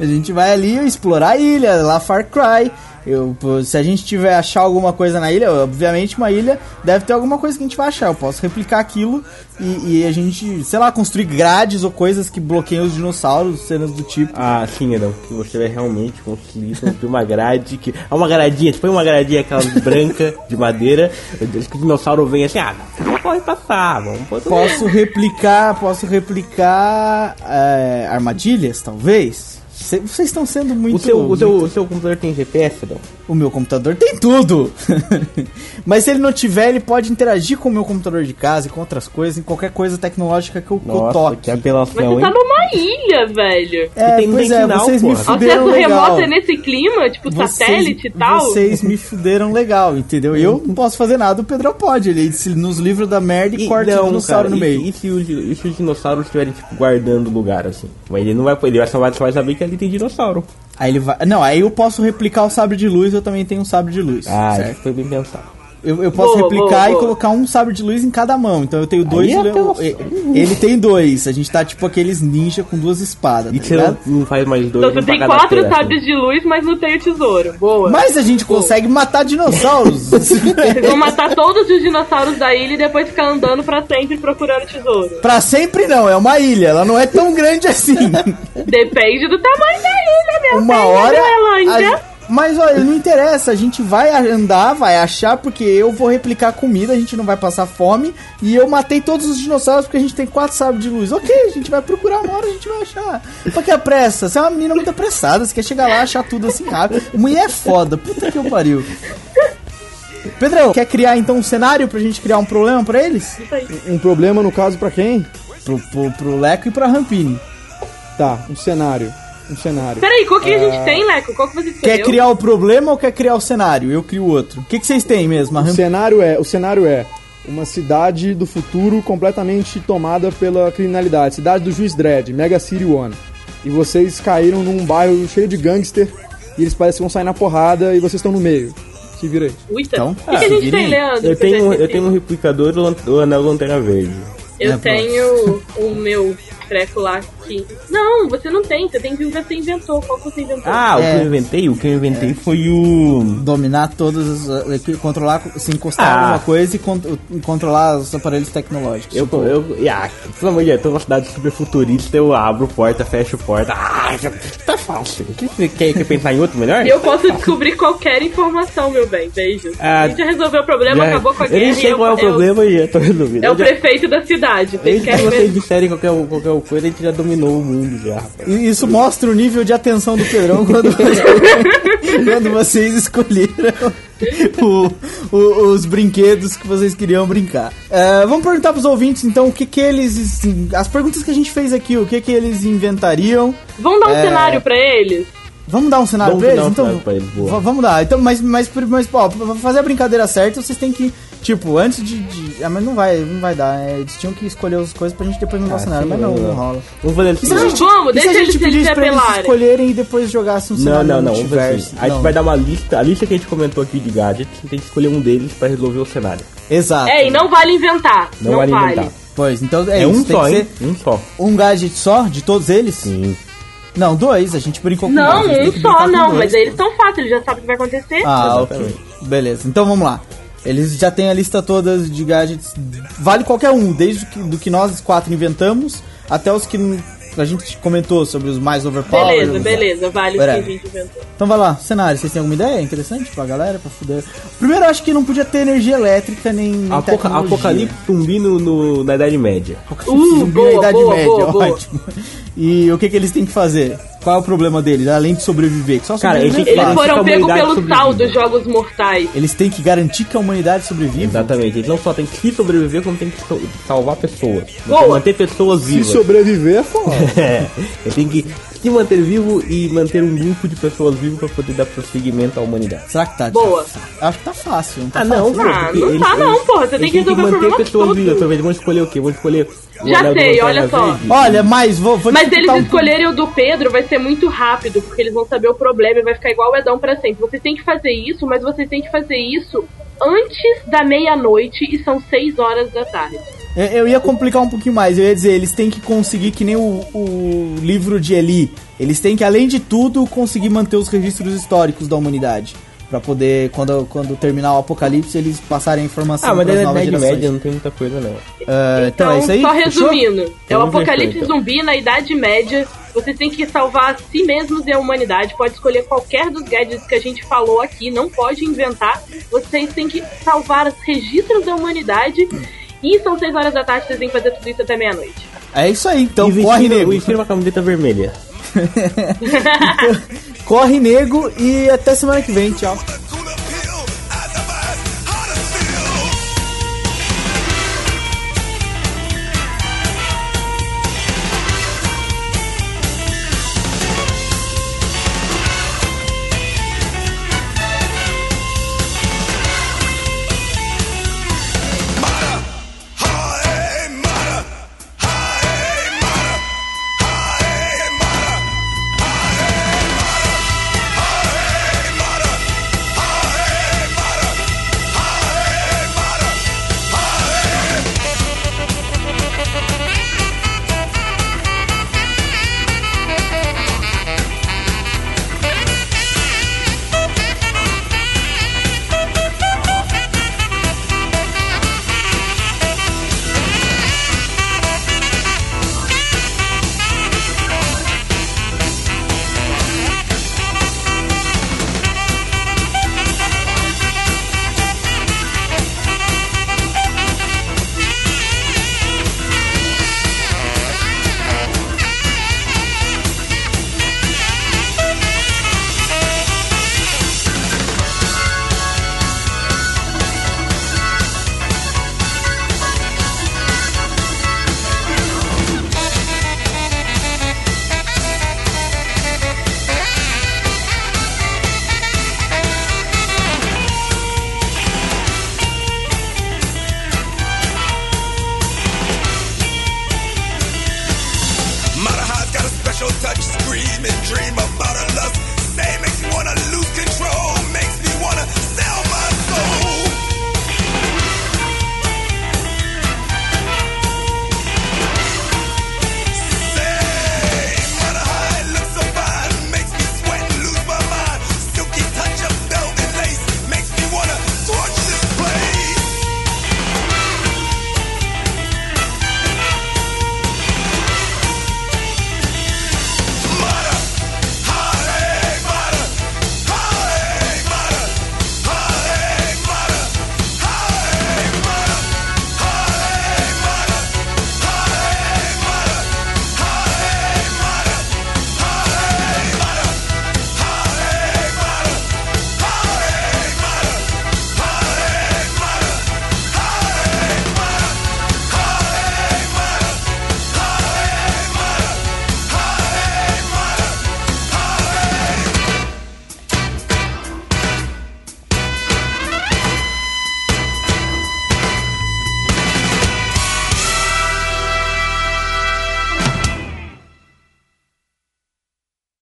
A gente vai ali explorar a ilha, lá Far Cry. Eu, se a gente tiver achar alguma coisa na ilha, obviamente uma ilha deve ter alguma coisa que a gente vai achar. Eu posso replicar aquilo e, e a gente, sei lá, construir grades ou coisas que bloqueiam os dinossauros, cenas do tipo. Ah, sim, Edão, que você vai realmente conseguir construir uma grade que. É uma gradinha, tipo uma gradinha aquela branca de madeira, que o dinossauro vem assim, ah, não pode passar, vamos poder. Posso replicar, posso replicar é, armadilhas, talvez. Cê- Vocês estão sendo muito. O seu, o, seu, muito- o seu computador tem GPS, Edão? O meu computador tem tudo. Mas se ele não tiver, ele pode interagir com o meu computador de casa e com outras coisas, em qualquer coisa tecnológica que eu, que eu Nossa, toque. que Mas apelação, você tá hein? numa ilha, velho. É, tem- não pois é, vocês me fuderam Acesso legal. remoto é nesse clima, tipo Vocês- satélite e tal. Vocês me fuderam legal, entendeu? Eu não posso fazer nada, o Pedro pode. Ele se nos livros da merda e, corta o dinossauro no e- meio. E, se os, e se os dinossauros estiverem, tipo, guardando o lugar, assim? Mas ele não vai poder, ele só vai, só vai saber que ali tem dinossauro. Aí ele vai. Não, aí eu posso replicar o sabre de luz, eu também tenho um sabre de luz. Ah, certo? foi bem pensado. Eu, eu posso Boa, replicar boa, e boa. colocar um sabre de luz em cada mão. Então eu tenho dois. Aí é ele, tem dois. A gente tá tipo aqueles ninja com duas espadas. E tá não, faz mais dois, Então tu tem quatro feira, assim. sabres de luz, mas não tem o tesouro. Boa. Mas a gente consegue matar dinossauros. Eles vão matar todos os dinossauros da ilha e depois ficar andando pra sempre procurando tesouro. pra sempre não, é uma ilha. Ela não é tão grande assim. Depende do tamanho da ilha, meu Uma bem, hora. Groenlândia. a- Mas olha, não interessa, a gente vai andar, vai achar, porque eu vou replicar comida, a gente não vai passar fome. E eu matei todos os dinossauros porque a gente tem quatro sabres de luz. Ok, a gente vai procurar uma hora, a gente vai achar. Pra que a pressa? Você é uma menina muito apressada, você quer chegar lá achar tudo assim rápido. Mulher é foda, puta que eu pariu. Pedrão, quer criar então um cenário pra gente criar um problema pra eles? Um problema, no caso, pra quem? Pro, pro, pro Leco e pra Rampini. Tá, um cenário. Um cenário. Peraí, qual que a gente tem, Leco? Qual que você escolheu? Quer criar o problema ou quer criar o cenário? Eu crio outro. O que, que vocês têm mesmo? O cenário é, o cenário é uma cidade do futuro completamente tomada pela criminalidade. Cidade do Juiz Dredd, Mega City One. E vocês caíram num bairro cheio de gangster e eles parecem que vão sair na porrada e vocês estão no meio. Se vira aí. Uita. Então, o que, que a ah, gente tem, Leandro? Eu tenho, eu tenho um replicador do anel Lanterna Verde. Eu É, tenho o meu treco lá que. Não, você não tem. Você tem que você inventou. Qual que você inventou? Ah, o É. que eu inventei? O que eu inventei foi o. dominar todos os. eh, Controlar, se encostar em Ah. alguma coisa e, con- e controlar os aparelhos tecnológicos. Eu, eu, ah, pelo amor de Deus, tô numa cidade super futurista, eu abro porta, fecho porta. Ah, já- tá fácil. O que você quer, quer pensar em outro melhor? Eu posso descobrir qualquer informação, meu bem. Beijo. Ah, a gente já resolveu o problema, Já- acabou com a Eu guerra. nem sei qual é o problema e já tô resolvido. É o Eu prefeito da cidade. Vocês Desde que querem vocês disserem qualquer, qualquer coisa, a gente já dominou o mundo já, rapaz. E isso mostra o nível de atenção do Pedrão quando, quando vocês escolheram o- o- os brinquedos que vocês queriam brincar. Eh, vamos perguntar pros ouvintes então o que que eles. As perguntas que a gente fez aqui, o que que eles inventariam. Vamos dar um É. cenário pra eles? Vamos dar um cenário Vamos pra eles? dar um então, cenário pra eles, boa. va- vamos dar. Então, mas, mas, mas, ó, pra fazer a brincadeira certa, vocês têm que, tipo, antes de. de- ah, mas não vai, não vai dar. é, eles tinham que escolher as coisas pra gente depois mudar o cenário, sim, mas não, não, não não. rola. Vamos fazer assim. Se a Não, gente, vamos, se deixa a eles eles apelarem. escolherem e depois jogasse um Não, cenário não, não. Vamos fazer multiverso? assim. A gente Não. vai dar uma lista, a lista que a gente comentou aqui de gadgets, a gente tem que escolher um deles pra resolver o cenário. Exato. É, e não vale inventar. Não, Não, vale vale. inventar. Pois, então é, É, isso. um tem só, que hein? ser Um só. um gadget só de todos eles? Sim. Não, dois. A gente brincou com Não, dois, um só, não. dois, Mas aí eles estão fáceis, eles já sabem o que vai acontecer. Ah, ok. Beleza. Então vamos lá. Eles já têm a lista toda de gadgets. Vale qualquer um, desde que, do que nós quatro inventamos até os que a gente comentou sobre os mais overpowered. beleza, beleza. Vale o que a gente inventou. Então vai lá, cenário. Vocês têm alguma ideia interessante pra galera, pra fuder? Primeiro, eu acho que não podia ter energia elétrica nem. Apoca tecnologia. Apocalipse zumbi no, no- na Idade Média. Apocalipse Uh, zumbi boa, na Idade boa, Média, boa, boa. ótimo. E o que, que eles têm que fazer? Qual é o problema deles, além de sobreviver? Que só Cara, eles- Eles fácil. Foram pegos pelo sobrevive. dos jogos mortais. Eles têm que garantir que a humanidade sobrevive. Exatamente. Eles não só têm que se sobreviver, como tem que salvar pessoas. Manter pessoas Se vivas. sobreviver é foda. É, ele tem que se manter vivo e manter um grupo de pessoas vivas pra poder dar prosseguimento à humanidade. Será que tá Boa. difícil? Acho que tá fácil. Não tá Ah, não, fácil. Ah, não eles- tá não, eles- porra, você tem que resolver o manter problema pessoas todo. vivas. Talvez vão escolher o quê? Vão escolher Já sei, olha só. Verde? Olha, mas vou, vou Mas se eles um escolherem o do Pedro, vai ser muito rápido, porque eles vão saber o problema e vai ficar igual o Edão pra sempre. Vocês têm que fazer isso, mas vocês têm que fazer isso antes da meia-noite e são seis horas da tarde. Eu, eu ia complicar um pouquinho mais. Eu ia dizer, eles têm que conseguir que nem o, o livro de Eli. Eles têm que, além de tudo, conseguir manter os registros históricos da humanidade. Pra poder, quando, quando terminar o apocalipse, eles passarem a informação Ah, mas pras é na novas Idade gerações. Média, não tem muita coisa não. Ah, então, é isso aí? só Fechou? resumindo, é o Então, apocalipse fechou, então. zumbi na Idade Média. Vocês têm que salvar a si mesmos e a humanidade. Pode escolher qualquer dos gadgets que a gente falou aqui, não pode inventar. Vocês têm que salvar os registros da humanidade. E são 6 horas da tarde, vocês têm que fazer tudo isso até meia-noite. É isso aí, então e corre, nego. vestindo uma camiseta vermelha. corre, nego, e até semana que vem. Tchau.